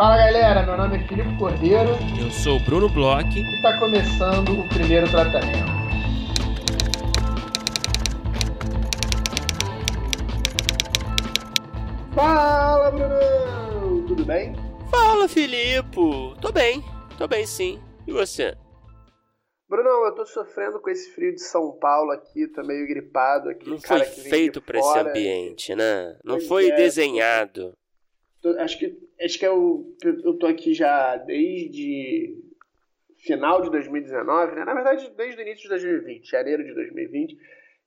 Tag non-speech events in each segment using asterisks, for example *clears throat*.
Fala galera, meu nome é Filipe Cordeiro. Eu sou o Bruno Bloch. E está começando o primeiro tratamento. Fala Bruno! Tudo bem? Fala Filipe! Tô bem, tô bem sim. E você? Bruno, eu tô sofrendo com esse frio de São Paulo aqui, tô meio gripado aqui. Não foi feito para esse ambiente, né? Não pois foi é, desenhado. Acho que acho que eu, eu tô aqui já desde final de 2019, né? Na verdade, desde o início de 2020, janeiro de 2020.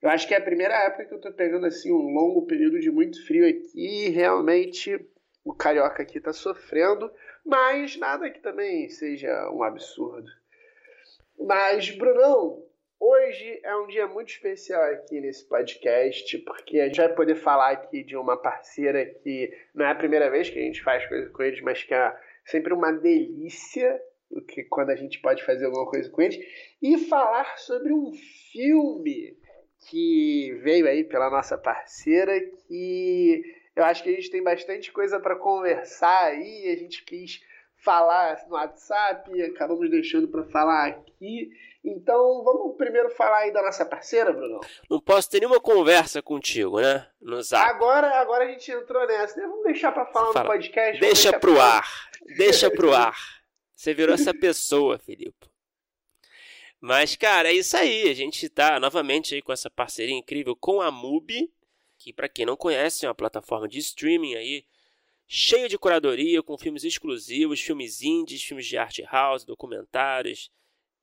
Eu acho que é a primeira época que eu tô pegando assim um longo período de muito frio aqui e realmente o carioca aqui tá sofrendo, mas nada que também seja um absurdo. Mas, Brunão, Hoje é um dia muito especial aqui nesse podcast, porque a gente vai poder falar aqui de uma parceira que não é a primeira vez que a gente faz coisa com eles, mas que é sempre uma delícia que quando a gente pode fazer alguma coisa com eles, e falar sobre um filme que veio aí pela nossa parceira, que eu acho que a gente tem bastante coisa para conversar aí, a gente quis falar no WhatsApp, acabamos deixando para falar aqui. Então, vamos primeiro falar aí da nossa parceira, Bruno? Não posso ter nenhuma conversa contigo, né? No zap. Agora, agora a gente entrou nessa. Né? Vamos deixar para falar Fala. no podcast. Deixa pro pra... ar. Deixa pro ar. Você virou essa pessoa, Filipe. Mas, cara, é isso aí. A gente tá novamente aí com essa parceria incrível com a MUBI, que para quem não conhece é uma plataforma de streaming aí cheia de curadoria, com filmes exclusivos, filmes indies, filmes de art house, documentários,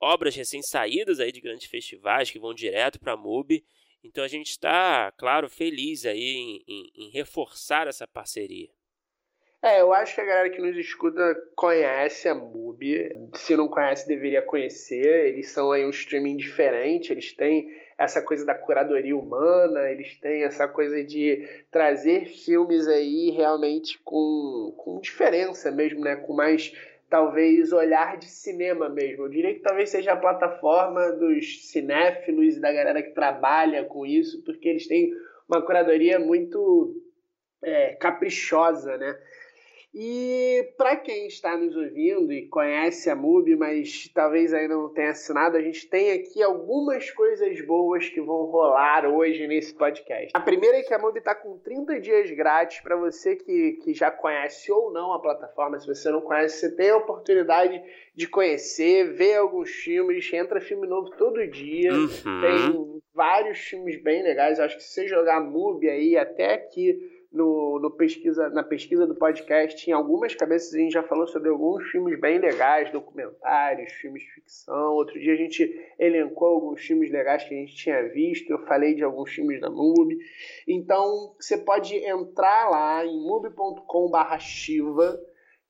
obras recém-saídas aí de grandes festivais que vão direto para a MUBI. Então a gente está, claro, feliz aí em, em, em, reforçar essa parceria. É, eu acho que a galera que nos escuta conhece a MUBI. Se não conhece, deveria conhecer. Eles são aí um streaming diferente, eles têm essa coisa da curadoria humana, eles têm essa coisa de trazer filmes aí realmente com, com diferença mesmo, né? Com mais talvez olhar de cinema mesmo. Eu diria que talvez seja a plataforma dos cinéfilos e da galera que trabalha com isso, porque eles têm uma curadoria muito é, caprichosa, né? E para quem está nos ouvindo e conhece a MUBI, mas talvez ainda não tenha assinado, a gente tem aqui algumas coisas boas que vão rolar hoje nesse podcast. A primeira é que a MUBI está com 30 dias grátis para você que, que já conhece ou não a plataforma. Se você não conhece, você tem a oportunidade de conhecer, ver alguns filmes. Entra filme novo todo dia. Uhum. Tem vários filmes bem legais. Eu acho que se você jogar MUBI aí até aqui no, no, pesquisa, na pesquisa do podcast, em algumas cabeças a gente já falou sobre alguns filmes bem legais, documentários, filmes de ficção. Outro dia a gente elencou alguns filmes legais que a gente tinha visto. Eu falei de alguns filmes da MUBI. Então você pode entrar lá em mubi.com/shiva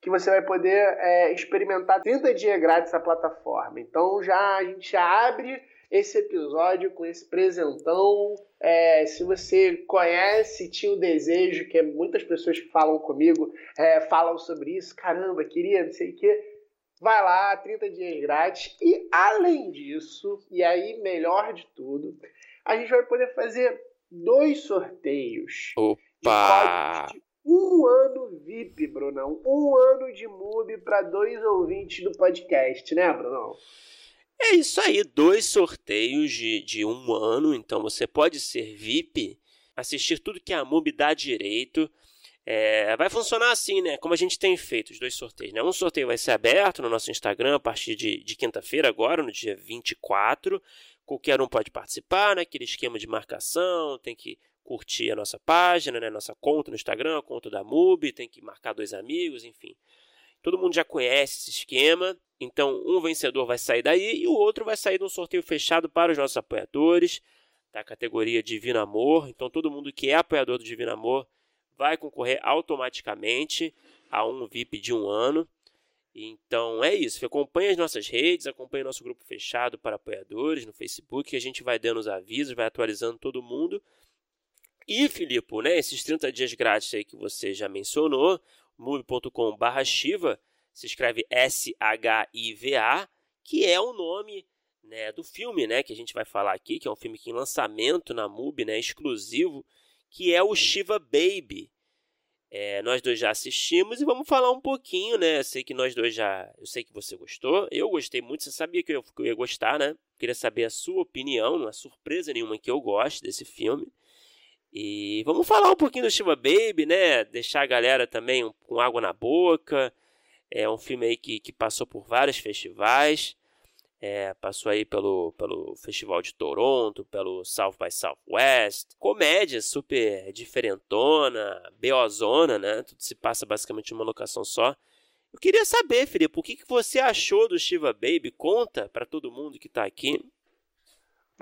que você vai poder é, experimentar 30 dias grátis a plataforma. Então já a gente abre esse episódio com esse presentão. É, se você conhece, tinha o desejo, que é muitas pessoas que falam comigo, é, falam sobre isso, caramba, queria, não sei o quê. Vai lá, 30 dias grátis. E além disso, e aí melhor de tudo, a gente vai poder fazer dois sorteios. Opa! De um ano VIP, Brunão. Um ano de MUBI para dois ouvintes do podcast, né, Brunão? É isso aí, dois sorteios de, de um ano, então você pode ser VIP, assistir tudo que a MUBI dá direito. É, vai funcionar assim, né? Como a gente tem feito os dois sorteios. Né? Um sorteio vai ser aberto no nosso Instagram a partir de, de quinta-feira, agora, no dia 24. Qualquer um pode participar, né? Aquele esquema de marcação, tem que curtir a nossa página, né? Nossa conta no Instagram, a conta da MUBI, tem que marcar dois amigos, enfim. Todo mundo já conhece esse esquema. Então, um vencedor vai sair daí e o outro vai sair de um sorteio fechado para os nossos apoiadores da categoria Divino Amor. Então, todo mundo que é apoiador do Divino Amor vai concorrer automaticamente a um VIP de um ano. Então é isso. Acompanhe as nossas redes, acompanhe nosso grupo fechado para apoiadores no Facebook, que a gente vai dando os avisos, vai atualizando todo mundo. E, Filipe, né, esses 30 dias grátis aí que você já mencionou, move.com/shiva se escreve S-H-I-V-A, que é o nome né, do filme né, que a gente vai falar aqui, que é um filme que em lançamento na MUBI, né, exclusivo, que é o Shiva Baby. É, nós dois já assistimos e vamos falar um pouquinho, né? Eu sei que nós dois já. Eu sei que você gostou. Eu gostei muito, você sabia que eu, que eu ia gostar, né? Queria saber a sua opinião, não é surpresa nenhuma que eu goste desse filme. E vamos falar um pouquinho do Shiva Baby, né? Deixar a galera também com água na boca. É um filme aí que, que passou por vários festivais. É, passou aí pelo, pelo Festival de Toronto, pelo South by Southwest. Comédia super diferentona, beozona, né? Tudo se passa basicamente numa locação só. Eu queria saber, Felipe, o que, que você achou do Shiva Baby? Conta para todo mundo que está aqui.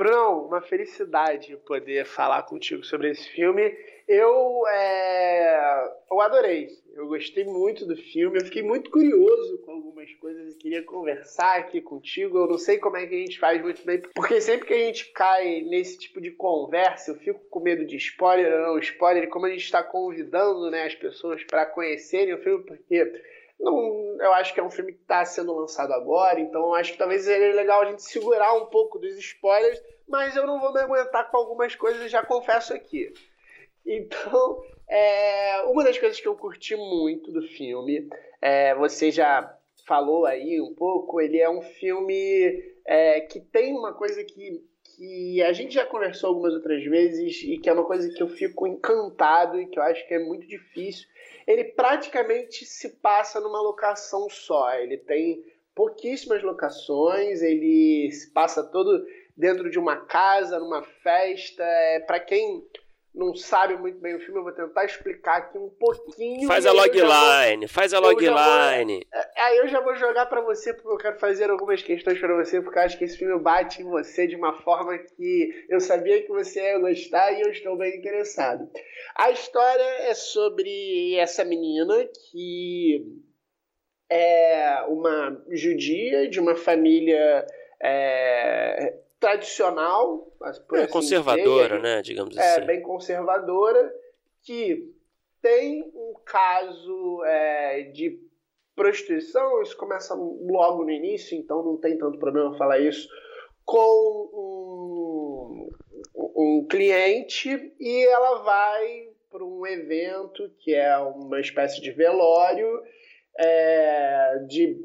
Bruno, uma felicidade poder falar contigo sobre esse filme. Eu, é... eu adorei, eu gostei muito do filme, eu fiquei muito curioso com algumas coisas e queria conversar aqui contigo. Eu não sei como é que a gente faz muito bem, porque sempre que a gente cai nesse tipo de conversa, eu fico com medo de spoiler ou não spoiler, como a gente está convidando né, as pessoas para conhecerem o filme, porque não, eu acho que é um filme que está sendo lançado agora, então acho que talvez seria legal a gente segurar um pouco dos spoilers, mas eu não vou me aguentar com algumas coisas, já confesso aqui. Então, é, uma das coisas que eu curti muito do filme, é, você já falou aí um pouco, ele é um filme é, que tem uma coisa que, que a gente já conversou algumas outras vezes e que é uma coisa que eu fico encantado e que eu acho que é muito difícil ele praticamente se passa numa locação só. Ele tem pouquíssimas locações, ele se passa todo dentro de uma casa, numa festa. É, para quem não sabe muito bem o filme, eu vou tentar explicar aqui um pouquinho. Faz a logline, faz a logline. É, aí eu já vou jogar para você, porque eu quero fazer algumas questões para você, porque eu acho que esse filme bate em você de uma forma que eu sabia que você ia gostar e eu estou bem interessado. A história é sobre essa menina que é uma judia de uma família. É, tradicional, é, assim conservadora, dizer, né, digamos é, assim. É, bem conservadora, que tem um caso é, de prostituição, isso começa logo no início, então não tem tanto problema falar isso, com um, um cliente e ela vai para um evento que é uma espécie de velório é, de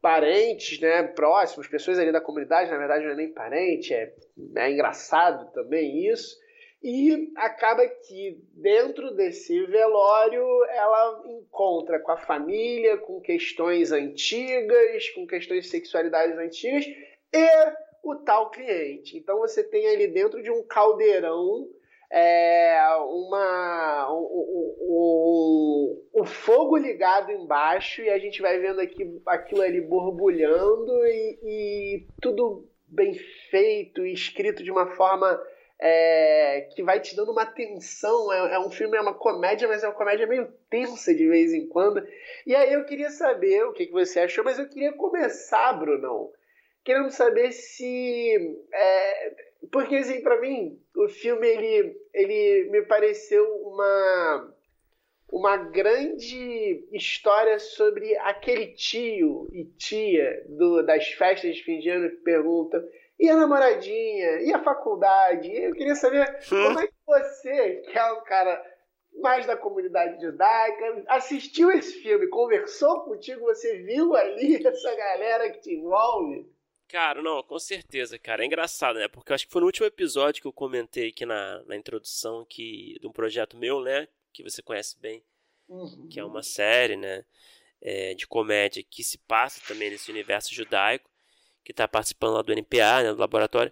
parentes, né, próximos, pessoas ali da comunidade, na verdade não é nem parente, é, é engraçado também isso. E acaba que dentro desse velório ela encontra com a família, com questões antigas, com questões de sexualidades antigas e o tal cliente. Então você tem ali dentro de um caldeirão é, uma, o, o, o, fogo ligado embaixo e a gente vai vendo aqui aquilo ali borbulhando e, e tudo bem feito e escrito de uma forma é, que vai te dando uma tensão. É, é, um filme, é uma comédia, mas é uma comédia meio tensa de vez em quando. E aí eu queria saber o que, que você achou, mas eu queria começar, Brunão, querendo saber se. É, porque, assim, para mim, o filme ele, ele me pareceu uma, uma grande história sobre aquele tio e tia do, das festas de fim de ano que perguntam e a namoradinha, e a faculdade. Eu queria saber hum. como é que você, que é um cara mais da comunidade judaica, assistiu esse filme, conversou contigo, você viu ali *laughs* essa galera que te envolve? Cara, não, com certeza, cara. É engraçado, né? Porque eu acho que foi no último episódio que eu comentei aqui na, na introdução que, de um projeto meu, né? Que você conhece bem. Uhum. Que é uma série, né? É, de comédia que se passa também nesse universo judaico. Que está participando lá do NPA, né, do laboratório.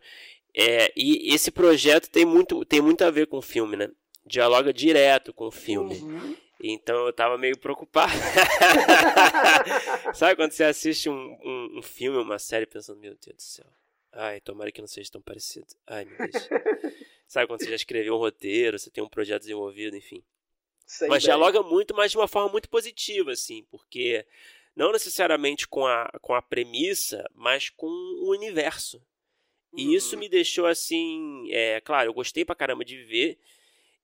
É, e esse projeto tem muito, tem muito a ver com o filme, né? Dialoga direto com o filme. Uhum. Então eu tava meio preocupado. *laughs* Sabe quando você assiste um, um, um, filme, uma série, pensando, meu Deus do céu. Ai, tomara que não seja tão parecido. Ai, meu Deus. Sabe quando você já escreveu um roteiro, você tem um projeto desenvolvido, enfim. Mas dialoga muito, mas de uma forma muito positiva, assim, porque não necessariamente com a, com a premissa, mas com o universo. E isso uhum. me deixou assim, é claro, eu gostei pra caramba de ver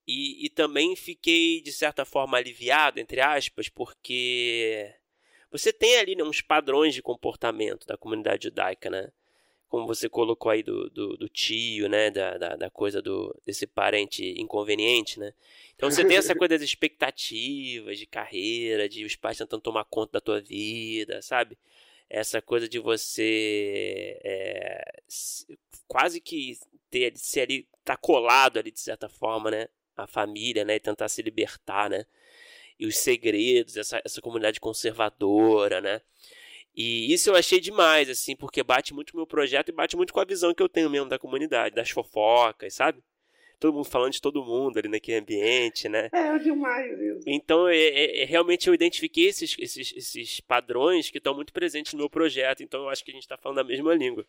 e, e também fiquei, de certa forma, aliviado, entre aspas, porque você tem ali né, uns padrões de comportamento da comunidade judaica, né? como você colocou aí do, do, do tio, né? Da, da, da, coisa do, desse parente inconveniente, né? Então você tem essa *laughs* coisa das expectativas de carreira, de os pais tentando tomar conta da tua vida, sabe? Essa coisa de você é, quase que ter, ser ali, tá colado ali de certa forma, né? A família, né? E tentar se libertar, né? E os segredos, essa, essa comunidade conservadora, né? E isso eu achei demais, assim, porque bate muito com o meu projeto e bate muito com a visão que eu tenho mesmo da comunidade, das fofocas, sabe? Todo mundo falando de todo mundo ali naquele ambiente, né? É, demais isso. Então, é, é, é, realmente eu identifiquei esses, esses, esses padrões que estão muito presentes no meu projeto, então eu acho que a gente está falando a mesma língua.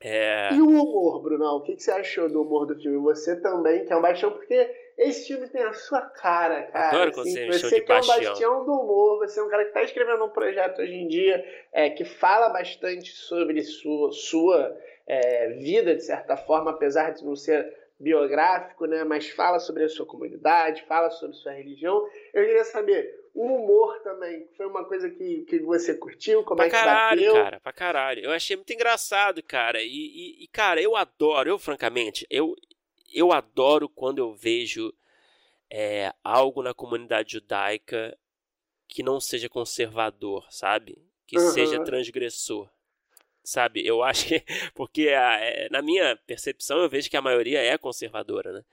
É... E o humor, Brunão? O que, que você achou do humor do filme? Você também, que é um baixão, porque esse filme tem a sua cara, cara. Adoro quando assim, você, você que é um bastião do humor, você é um cara que está escrevendo um projeto hoje em dia é, que fala bastante sobre sua, sua é, vida, de certa forma, apesar de não ser biográfico, né? Mas fala sobre a sua comunidade, fala sobre sua religião. Eu queria saber, o humor também, foi uma coisa que, que você curtiu? Como pra é que caralho, bateu? cara, pra caralho. Eu achei muito engraçado, cara. E, e, e, cara, eu adoro, eu francamente, eu, eu adoro quando eu vejo é, algo na comunidade judaica que não seja conservador, sabe? Que uhum. seja transgressor. Sabe? Eu acho que. *laughs* Porque a, é, na minha percepção eu vejo que a maioria é conservadora, né?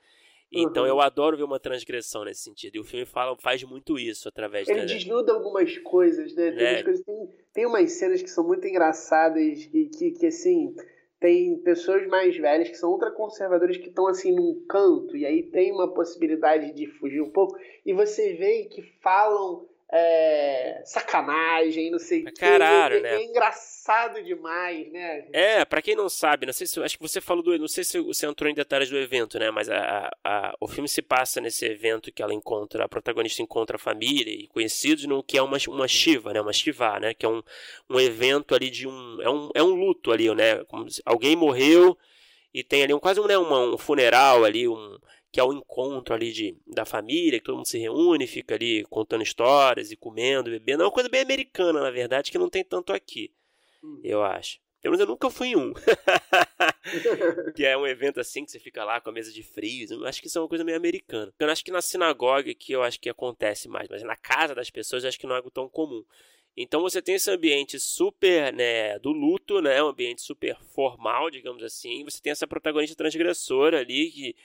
Então uhum. eu adoro ver uma transgressão nesse sentido. E o filme fala, faz muito isso através Ele desnuda algumas coisas, né? Tem, é. coisas, tem, tem umas cenas que são muito engraçadas, que, que, que assim tem pessoas mais velhas que são ultraconservadoras que estão assim num canto e aí tem uma possibilidade de fugir um pouco e você vê que falam é, sacanagem, não sei o que. Caralho, é, né? É engraçado demais, né? É, para quem não sabe, não sei se acho que você falou do, não sei se você entrou em detalhes do evento, né? Mas a, a, o filme se passa nesse evento que ela encontra, a protagonista encontra a família e conhecidos no que é uma uma shiva, né? Uma shiva, né? Que é um, um evento ali de um é um, é um luto ali, né? Como se alguém morreu e tem ali um quase um, né, um, um funeral ali, um que é o encontro ali de, da família, que todo mundo se reúne, fica ali contando histórias e comendo, bebendo. É uma coisa bem americana, na verdade, que não tem tanto aqui, hum. eu acho. Pelo menos eu nunca fui em um. *laughs* que é um evento assim que você fica lá com a mesa de frios. Eu acho que isso é uma coisa meio americana. Eu acho que na sinagoga que eu acho que acontece mais, mas na casa das pessoas eu acho que não é algo tão comum. Então você tem esse ambiente super, né, do luto, né, um ambiente super formal, digamos assim. Você tem essa protagonista transgressora ali que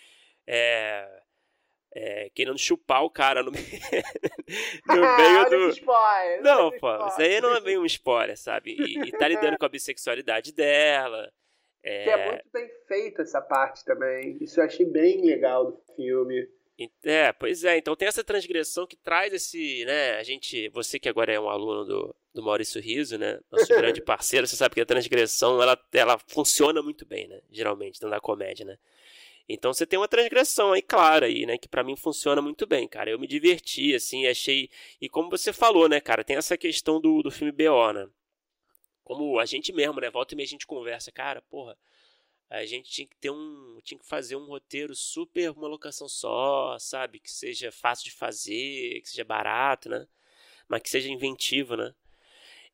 é, é, querendo chupar o cara no, no *laughs* meio do. *laughs* Spoiler, não, pô, isso aí não é bem um spoiler, sabe? E, e tá lidando com a bissexualidade dela. É... Que é muito bem feito essa parte também. Isso eu achei bem legal do filme. É, pois é. Então tem essa transgressão que traz esse, né? A gente, você que agora é um aluno do, do Maurício Riso, né? Nosso grande *laughs* parceiro, você sabe que a transgressão ela, ela funciona muito bem, né? Geralmente, dentro da comédia, né? Então você tem uma transgressão aí clara aí, né, que para mim funciona muito bem, cara. Eu me diverti assim, achei e como você falou, né, cara, tem essa questão do, do filme BO, né? Como a gente mesmo, né, volta e meia a gente conversa, cara, porra, a gente tinha que ter um, tinha que fazer um roteiro super uma locação só, sabe, que seja fácil de fazer, que seja barato, né? Mas que seja inventivo, né?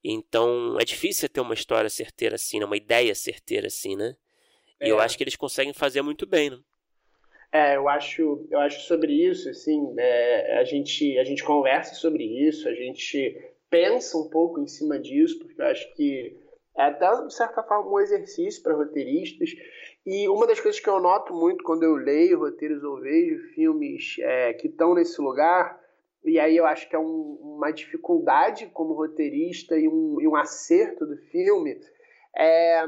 Então, é difícil ter uma história certeira assim, né? uma ideia certeira assim, né? E eu é. acho que eles conseguem fazer muito bem, né? É, eu acho, eu acho sobre isso, assim, é, a, gente, a gente conversa sobre isso, a gente pensa um pouco em cima disso, porque eu acho que é até, de certa forma, um exercício para roteiristas. E uma das coisas que eu noto muito quando eu leio roteiros ou vejo filmes é, que estão nesse lugar, e aí eu acho que é um, uma dificuldade como roteirista e um, e um acerto do filme, é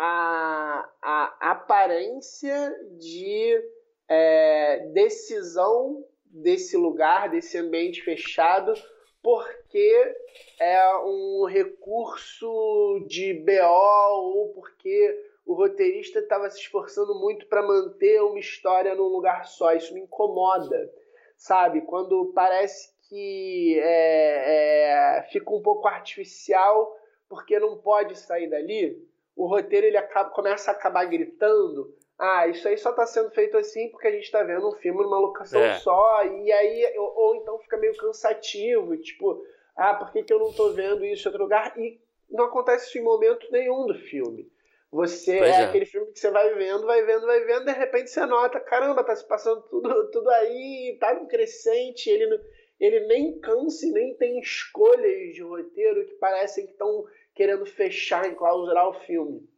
a, a aparência de é, decisão desse lugar, desse ambiente fechado, porque é um recurso de BO ou porque o roteirista estava se esforçando muito para manter uma história num lugar só. Isso me incomoda, sabe? Quando parece que é, é, fica um pouco artificial porque não pode sair dali o roteiro ele acaba, começa a acabar gritando. Ah, isso aí só está sendo feito assim porque a gente está vendo um filme numa locação é. só, e aí, ou, ou, então fica meio cansativo, tipo, ah, por que, que eu não estou vendo isso em outro lugar? E não acontece isso em momento nenhum do filme. Você é, é, aquele filme que você vai vendo, vai vendo, vai vendo, de repente você nota, caramba, tá se passando tudo, tudo aí, tá no crescente, ele, ele nem cansa e nem tem escolhas de roteiro que parecem que estão querendo fechar, enclausurar o filme.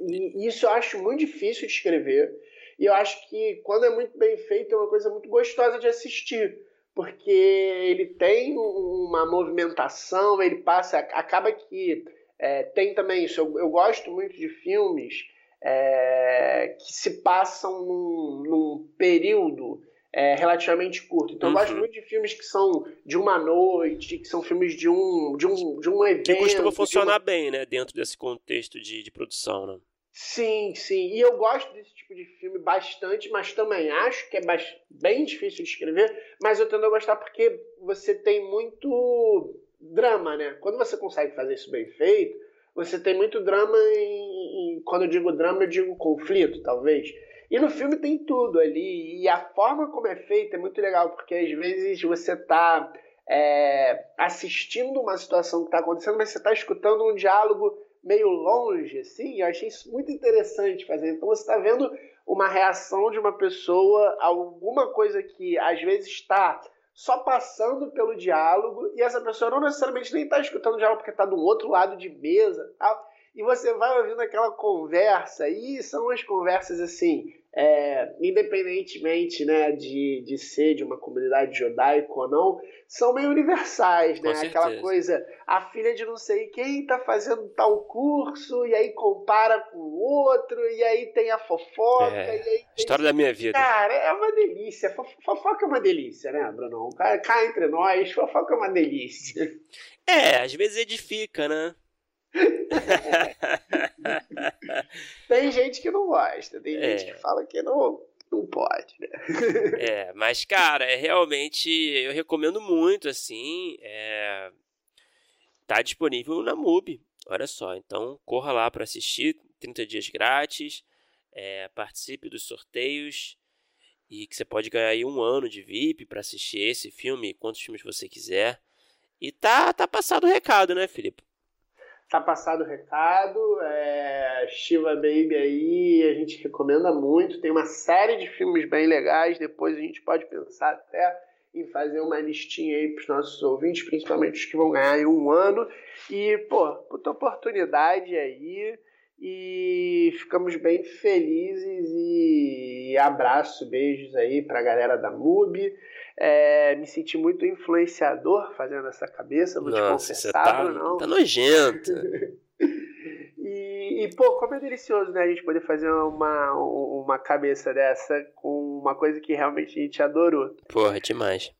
E isso eu acho muito difícil de escrever. E eu acho que quando é muito bem feito é uma coisa muito gostosa de assistir, porque ele tem uma movimentação, ele passa, acaba que é, tem também isso. Eu, eu, gosto muito de filmes é, que se passam num, num período é, relativamente curto. Então, uhum. eu gosto uhum. muito de filmes que são de uma noite, que são filmes de um, de um, de um evento. Que costuma funcionar uma... bem, né? Dentro desse contexto de, de produção, né? Sim, sim. E eu gosto desse tipo de filme bastante, mas também acho que é bem difícil de escrever. Mas eu tendo a gostar porque você tem muito drama, né? Quando você consegue fazer isso bem feito, você tem muito drama em, em, quando eu digo drama, eu digo conflito, talvez. E no filme tem tudo ali. E a forma como é feita é muito legal, porque às vezes você está é, assistindo uma situação que está acontecendo, mas você está escutando um diálogo meio longe, assim. Eu achei isso muito interessante fazer. Então você está vendo uma reação de uma pessoa a alguma coisa que às vezes está só passando pelo diálogo e essa pessoa não necessariamente nem está escutando o diálogo porque está do outro lado de mesa, tal. E você vai ouvindo aquela conversa e são as conversas assim é, independentemente né, de, de ser de uma comunidade judaica ou não, são meio universais, né? Aquela coisa, a filha de não sei quem está fazendo tal curso, e aí compara com o outro, e aí tem a fofoca. É, tem... História da minha vida. Cara, é uma delícia. Fofoca é uma delícia, né, Bruno? Cá entre nós, fofoca é uma delícia. É, às vezes edifica, né? Tem gente que não gosta, tem é. gente que fala que não, não pode, né? *laughs* é, mas, cara, é realmente. Eu recomendo muito, assim. É, tá disponível na MUBI. Olha só, então corra lá para assistir. 30 dias grátis. É, participe dos sorteios. E que você pode ganhar aí um ano de VIP para assistir esse filme, quantos filmes você quiser. E tá, tá passado o recado, né, Felipe? Tá passado o recado. É, Shiva Baby aí, a gente recomenda muito. Tem uma série de filmes bem legais. Depois a gente pode pensar até em fazer uma listinha aí para os nossos ouvintes, principalmente os que vão ganhar em um ano. E, pô, puta oportunidade aí. E ficamos bem felizes e abraço, beijos aí para a galera da MUBI. É, me senti muito influenciador fazendo essa cabeça, vou Nossa, te confessar, tá, não. Tá nojento. *laughs* e, e, pô, como é delicioso, né, a gente poder fazer uma, uma cabeça dessa com uma coisa que realmente a gente adorou. Porra, demais.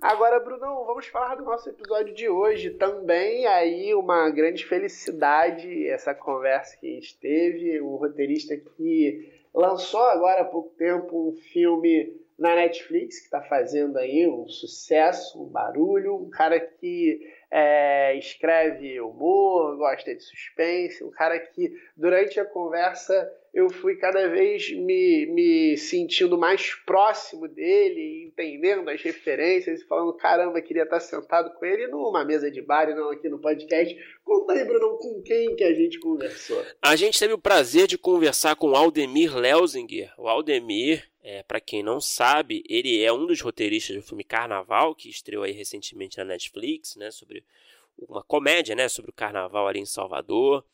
Agora, Brunão, vamos falar do nosso episódio de hoje também. Aí, uma grande felicidade essa conversa que a gente teve. Um roteirista que lançou agora há pouco tempo um filme na Netflix, que está fazendo aí um sucesso, um barulho, um cara que é, escreve humor, gosta de suspense, um cara que durante a conversa eu fui cada vez me, me sentindo mais próximo dele, entendendo as referências e falando, caramba, queria estar sentado com ele numa mesa de bar e não aqui no podcast. Conta aí, Bruno, com quem que a gente conversou? A gente teve o prazer de conversar com o Aldemir Leuzinger. O Aldemir, é, para quem não sabe, ele é um dos roteiristas do filme Carnaval, que estreou aí recentemente na Netflix, né, sobre uma comédia, né, sobre o carnaval ali em Salvador.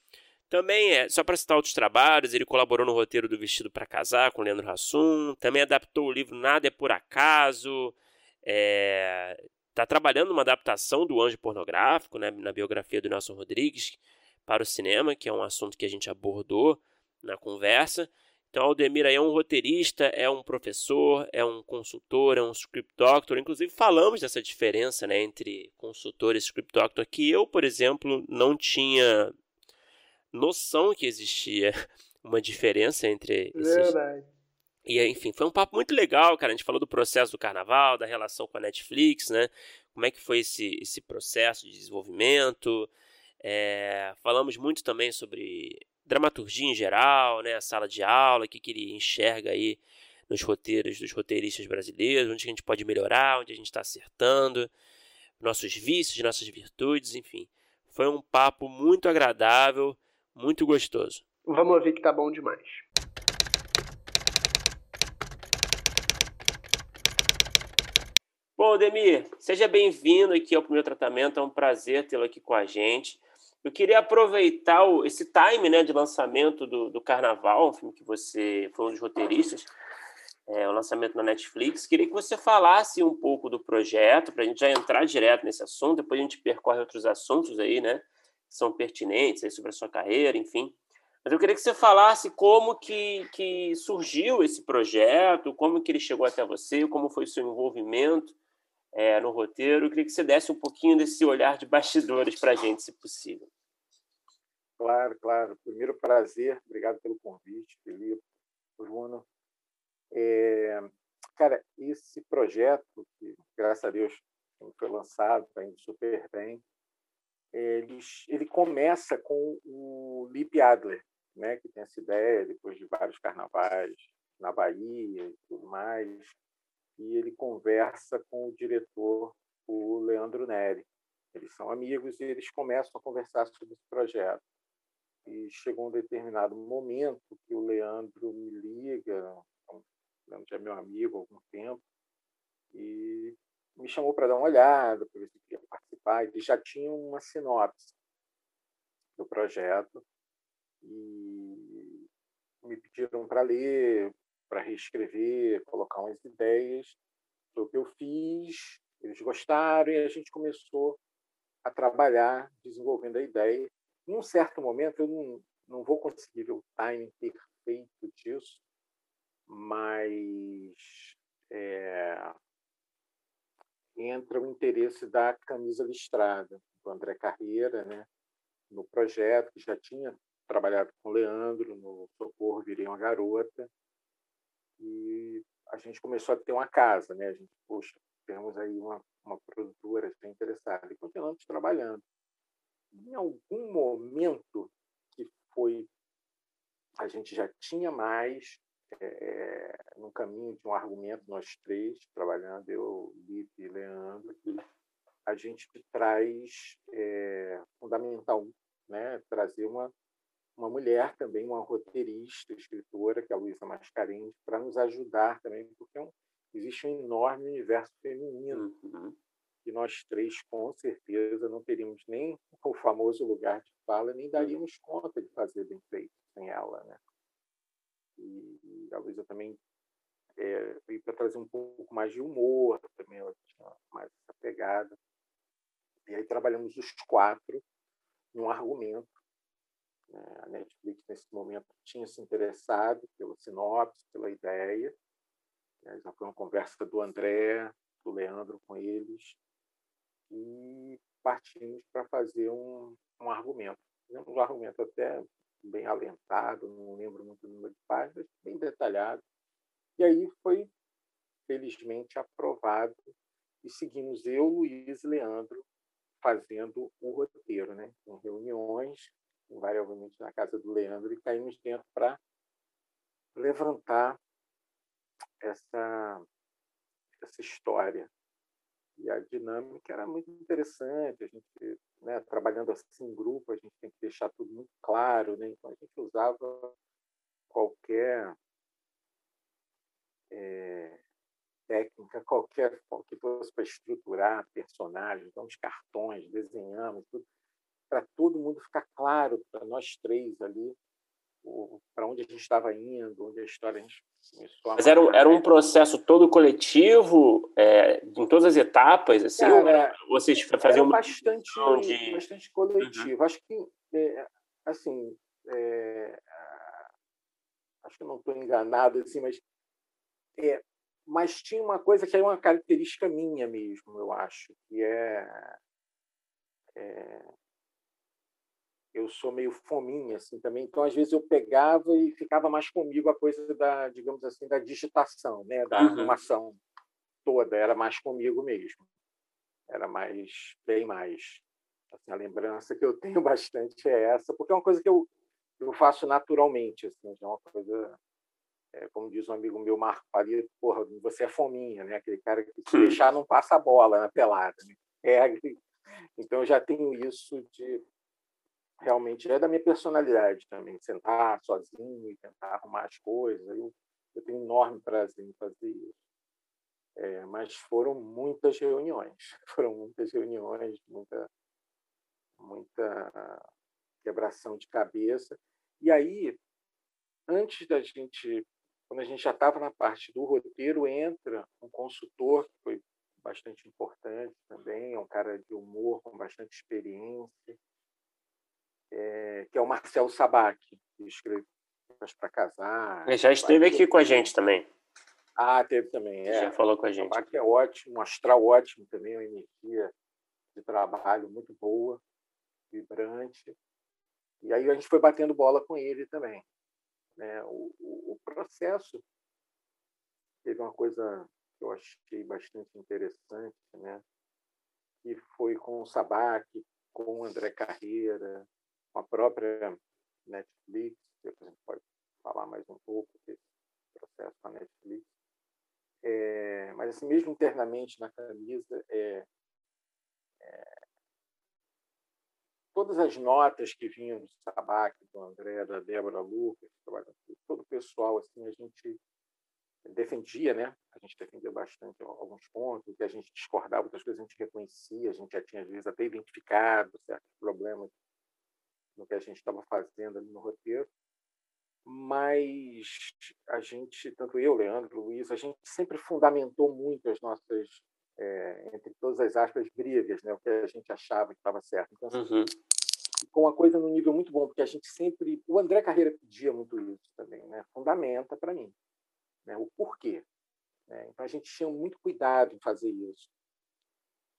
Também é, só para citar outros trabalhos, ele colaborou no roteiro do Vestido para Casar com Leandro Hassum, também adaptou o livro Nada é por Acaso, está é, trabalhando numa adaptação do Anjo Pornográfico, né, na biografia do Nelson Rodrigues, para o cinema, que é um assunto que a gente abordou na conversa. Então, Aldemir aí é um roteirista, é um professor, é um consultor, é um script doctor. Inclusive, falamos dessa diferença né, entre consultor e script doctor, que eu, por exemplo, não tinha noção que existia *laughs* uma diferença entre esses. Verdade. E, enfim, foi um papo muito legal, cara. A gente falou do processo do carnaval, da relação com a Netflix, né? Como é que foi esse, esse processo de desenvolvimento. É, falamos muito também sobre dramaturgia em geral, né? A sala de aula, o que, que ele enxerga aí nos roteiros dos roteiristas brasileiros, onde a gente pode melhorar, onde a gente está acertando, nossos vícios, nossas virtudes, enfim. Foi um papo muito agradável muito gostoso. Vamos ouvir que tá bom demais. Bom, Demir, seja bem-vindo aqui ao primeiro tratamento. É um prazer tê-lo aqui com a gente. Eu queria aproveitar o, esse time né, de lançamento do, do Carnaval, um filme que você foi um dos roteiristas, é, o lançamento na Netflix. Queria que você falasse um pouco do projeto, para a gente já entrar direto nesse assunto, depois a gente percorre outros assuntos aí, né? Que são pertinentes aí sobre a sua carreira, enfim. Mas eu queria que você falasse como que, que surgiu esse projeto, como que ele chegou até você, como foi o seu envolvimento é, no roteiro. Eu queria que você desse um pouquinho desse olhar de bastidores para a gente, se possível. Claro, claro. Primeiro, prazer. Obrigado pelo convite, Felipe, Bruno. É, cara, esse projeto, que graças a Deus foi lançado, está indo super bem, ele, ele começa com o Lip Adler, né, que tem essa ideia, depois de vários carnavais na Bahia e tudo mais, e ele conversa com o diretor, o Leandro Neri. Eles são amigos e eles começam a conversar sobre esse projeto. E chegou um determinado momento que o Leandro me liga, o Leandro já é meu amigo há algum tempo, e me chamou para dar uma olhada, para ver se queria participar. Ele já tinha uma sinopse do projeto e me pediram para ler, para reescrever, colocar umas ideias. O que eu fiz, eles gostaram e a gente começou a trabalhar, desenvolvendo a ideia. Em um certo momento, eu não, não vou conseguir ver o timing perfeito disso, mas é, entra o interesse da camisa listrada, do André Carreira, né, no projeto, que já tinha trabalhado com o Leandro no Socorro Virei uma Garota, e a gente começou a ter uma casa, né? A gente, poxa, temos aí uma, uma produtora está interessada, e continuamos trabalhando. Em algum momento que foi, a gente já tinha mais é, no caminho de um argumento, nós três, trabalhando, eu, Lipe e Leandro, a gente traz é, fundamental, né, trazer uma, uma mulher também, uma roteirista, escritora, que é a Luísa Mascarenhas, para nos ajudar também, porque é um, existe um enorme universo feminino uhum. Que nós três, com certeza, não teríamos nem *laughs* o famoso lugar de fala, nem daríamos conta de fazer bem feito sem ela. Né? E a Luísa também é, veio para trazer um pouco mais de humor, também ela tinha mais essa pegada. E aí trabalhamos os quatro num argumento né? A Netflix, nesse momento, tinha se interessado pela sinopse, pela ideia. Né? Já foi uma conversa do André, do Leandro com eles. E partimos para fazer um, um argumento. Um argumento até bem alentado, não lembro muito o número de páginas, bem detalhado. E aí foi, felizmente, aprovado e seguimos eu, Luiz e Leandro fazendo o roteiro, né? em reuniões, invariavelmente na casa do Leandro, e caímos dentro para levantar essa, essa história. E a dinâmica era muito interessante, a gente, né, trabalhando assim em grupo, a gente tem que deixar tudo muito claro, né? então a gente usava qualquer é, técnica, qualquer que fosse para estruturar personagens, então os cartões, desenhamos, tudo para todo mundo ficar claro, para nós três ali, para onde a gente estava indo, onde a história a gente começou a Mas era, era um processo todo coletivo, é, em todas as etapas, assim, Cara, ou vocês faziam uma bastante, de... bastante coletivo. Uhum. Acho que, é, assim, é, acho que não estou enganado, assim, mas, é, mas tinha uma coisa que é uma característica minha mesmo, eu acho, que é, é eu sou meio fominha assim também, então às vezes eu pegava e ficava mais comigo a coisa da, digamos assim, da digitação, né, da uhum. arrumação toda, era mais comigo mesmo. Era mais bem mais assim, a lembrança que eu tenho *laughs* bastante é essa, porque é uma coisa que eu eu faço naturalmente, assim, é uma coisa é, como diz um amigo meu, Marco Palito, porra, você é fominha, né? Aquele cara que se deixar não passa a bola na pelada, né? *laughs* É, então eu já tenho isso de realmente é da minha personalidade também, sentar sozinho e tentar arrumar as coisas. Eu, eu tenho enorme prazer em fazer isso. É, mas foram muitas reuniões, *laughs* foram muitas reuniões, muita, muita quebração de cabeça. E aí, antes da gente, quando a gente já estava na parte do roteiro, entra um consultor que foi bastante importante também, é um cara de humor com bastante experiência, é, que é o Marcel Sabac, que escreve para casar. Ele já esteve aqui com a gente também. Ah, teve também. É. Já falou com a gente. Sabac é ótimo, um astral ótimo também, uma energia de trabalho muito boa, vibrante. E aí a gente foi batendo bola com ele também. Né? O, o, o processo teve uma coisa que eu achei bastante interessante, né? que foi com o Sabac, com o André Carreira, com a própria Netflix, que a gente pode falar mais um pouco desse processo com a Netflix. É, mas, assim, mesmo internamente na camisa, é, é, todas as notas que vinham do Sabac, do André, da Débora Lucas, todo o pessoal, assim, a gente defendia, né? A gente defendia bastante alguns pontos, que a gente discordava, outras coisas a gente reconhecia, a gente já tinha, às vezes, até identificado certos problemas no que a gente estava fazendo ali no roteiro. Mas a gente, tanto eu, Leandro, Luiz, a gente sempre fundamentou muito as nossas, é, entre todas as aspas, brigas, né? o que a gente achava que estava certo. Então, assim, uhum. ficou uma coisa num nível muito bom, porque a gente sempre. O André Carreira pedia muito isso também, né? fundamenta para mim né? o porquê. Né? Então a gente tinha muito cuidado em fazer isso,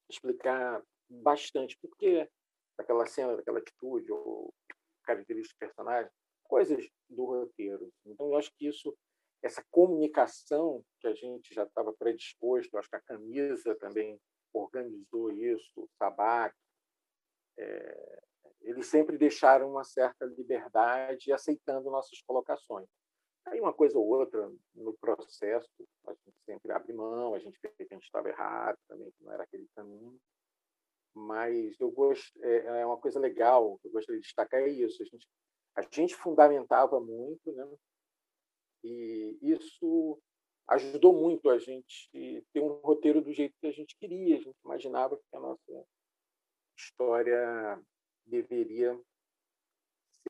explicar bastante por que daquela cena, daquela atitude, ou características do personagem, coisas do roteiro. Então, eu acho que isso, essa comunicação que a gente já estava predisposto, acho que a camisa também organizou isso, o Sabac, é, eles sempre deixaram uma certa liberdade aceitando nossas colocações. Aí uma coisa ou outra no processo, a gente sempre abre mão, a gente vê que a gente estava errado também, que não era aquele caminho. Mas eu gosto, é, é uma coisa legal que eu gostaria de destacar é isso. A gente, a gente fundamentava muito, né? E isso ajudou muito a gente ter um roteiro do jeito que a gente queria. A gente imaginava que a nossa história deveria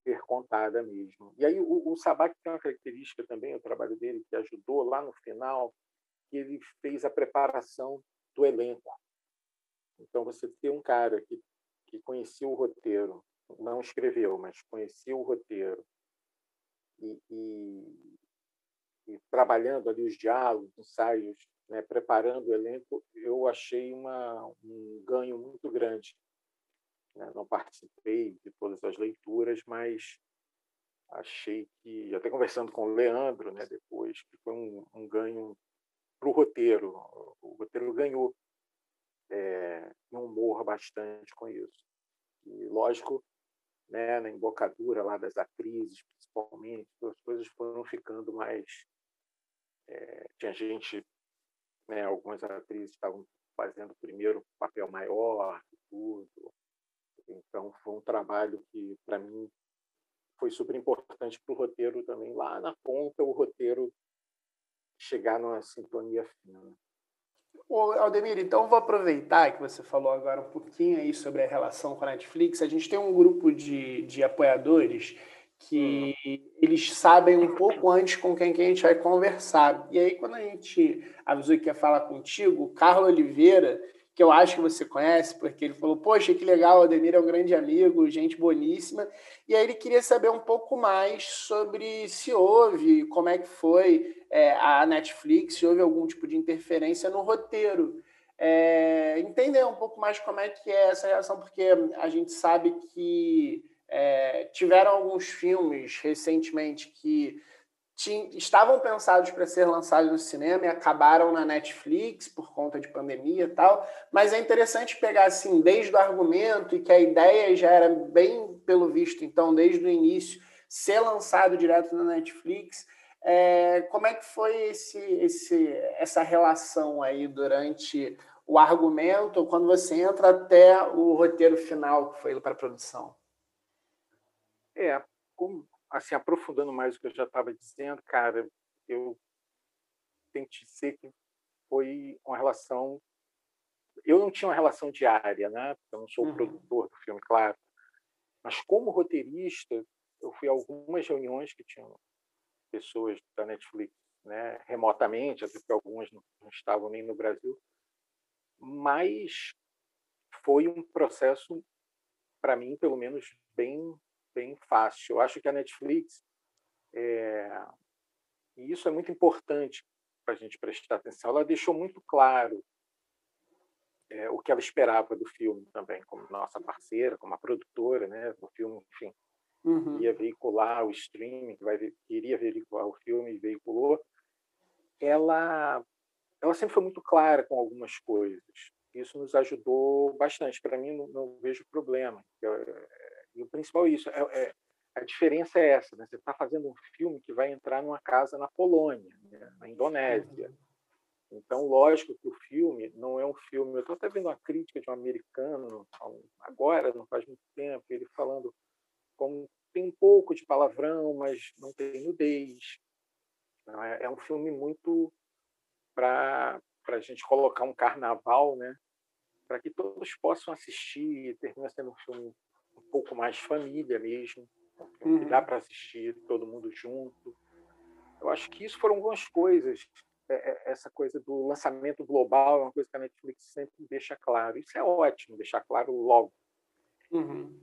ser contada mesmo. E aí o, o Sabac tem uma característica também, o trabalho dele que ajudou lá no final, que ele fez a preparação do elenco. Então você ter um cara que que conhecia o roteiro, não escreveu, mas conhecia o roteiro e, e, e trabalhando ali os diálogos, ensaios, né, preparando o elenco, eu achei uma, um ganho muito grande né? Não participei de todas as leituras, mas achei que, até conversando com o Leandro né, depois, que foi um, um ganho para o roteiro. O roteiro ganhou é, um humor bastante com isso. E, lógico, né, na embocadura lá das atrizes, principalmente, as coisas foram ficando mais. É, tinha gente, né, algumas atrizes estavam fazendo primeiro papel maior, tudo, então, foi um trabalho que, para mim, foi super importante para o roteiro também. Lá na ponta, o roteiro chegar numa sintonia fina. Ô, Aldemir, então vou aproveitar que você falou agora um pouquinho aí sobre a relação com a Netflix. A gente tem um grupo de, de apoiadores que hum. eles sabem um pouco antes com quem que a gente vai conversar. E aí, quando a gente avisou que ia falar contigo, o Carlos Oliveira, que eu acho que você conhece, porque ele falou: Poxa, que legal, o Ademir é um grande amigo, gente boníssima. E aí ele queria saber um pouco mais sobre se houve, como é que foi é, a Netflix, se houve algum tipo de interferência no roteiro. É, entender um pouco mais como é que é essa relação, porque a gente sabe que é, tiveram alguns filmes recentemente que estavam pensados para ser lançados no cinema e acabaram na Netflix por conta de pandemia e tal, mas é interessante pegar assim desde o argumento e que a ideia já era bem pelo visto, então desde o início ser lançado direto na Netflix. É, como é que foi esse, esse, essa relação aí durante o argumento, quando você entra até o roteiro final que foi para a produção? É, como, assim, aprofundando mais o que eu já estava dizendo, cara, eu tenho que dizer que foi uma relação. Eu não tinha uma relação diária, né? Eu não sou o uhum. produtor do filme, claro. Mas como roteirista, eu fui a algumas reuniões que tinham pessoas da Netflix, né, remotamente, até porque algumas não, não estavam nem no Brasil. Mas foi um processo, para mim, pelo menos, bem, bem fácil. Eu acho que a Netflix, é... e isso é muito importante para a gente prestar atenção, ela deixou muito claro é, o que ela esperava do filme também, como nossa parceira, como a produtora né, do filme, enfim. Uhum. Ia veicular o streaming, que vai, iria veicular o filme e veiculou. Ela, ela sempre foi muito clara com algumas coisas. Isso nos ajudou bastante. Para mim, não, não, vejo problema. E o principal é isso. É, é, a diferença é essa. Né? Você está fazendo um filme que vai entrar numa casa na Polônia, né? na Indonésia. Então, lógico que o filme não é um filme. Eu estou até vendo uma crítica de um americano, agora, não faz muito tempo, ele falando como tem um pouco de palavrão, mas não tem nudez. É, é um filme muito para a gente colocar um carnaval, né? para que todos possam assistir. Termina sendo um filme pouco mais família mesmo, um filme que dá uhum. para assistir todo mundo junto. Eu acho que isso foram algumas coisas é, é, essa coisa do lançamento global é uma coisa que a Netflix sempre deixa claro. Isso é ótimo, deixar claro logo. Uhum.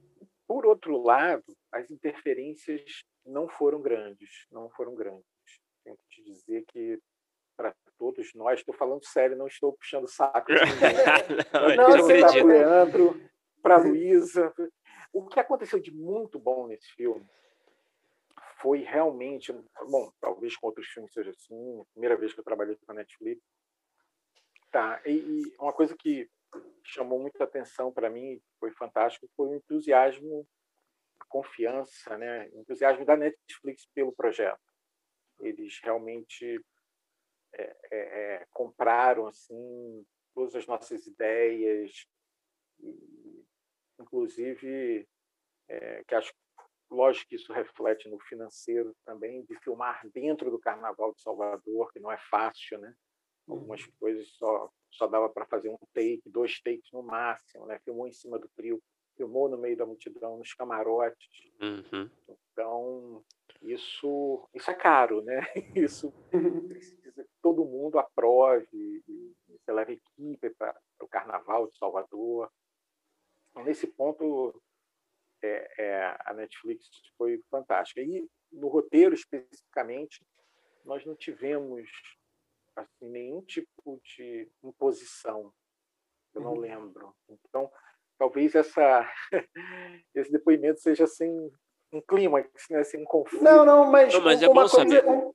Por outro lado, as interferências não foram grandes, não foram grandes. Tenho que te dizer que para todos nós, estou falando sério, não estou puxando saco de *laughs* ninguém. não, não, para o Leandro, para a *laughs* Luísa. O que aconteceu de muito bom nesse filme foi realmente, bom, talvez com outros filmes seja assim, primeira vez que eu trabalhei com a Netflix. Tá, e, e uma coisa que chamou muita atenção para mim, foi fantástico, foi o entusiasmo, a confiança, né, o entusiasmo da Netflix pelo projeto. Eles realmente é, é, é, compraram assim todas as nossas ideias, inclusive é, que acho Lógico que isso reflete no financeiro também, de filmar dentro do Carnaval de Salvador, que não é fácil, né? Algumas uhum. coisas só, só dava para fazer um take, dois takes no máximo, né? Filmou em cima do trio, filmou no meio da multidão, nos camarotes. Uhum. Então, isso, isso é caro, né? *laughs* Isso precisa que todo mundo aprove, e, e você leva equipe para o Carnaval de Salvador. Então, nesse ponto, é, é, a Netflix foi fantástica. E no roteiro, especificamente, nós não tivemos assim, nenhum tipo de imposição. Eu não uhum. lembro. Então, talvez essa, *laughs* esse depoimento seja assim um clímax, né? assim, um conflito. Não, não, mas, não, mas é uma, coisa, um,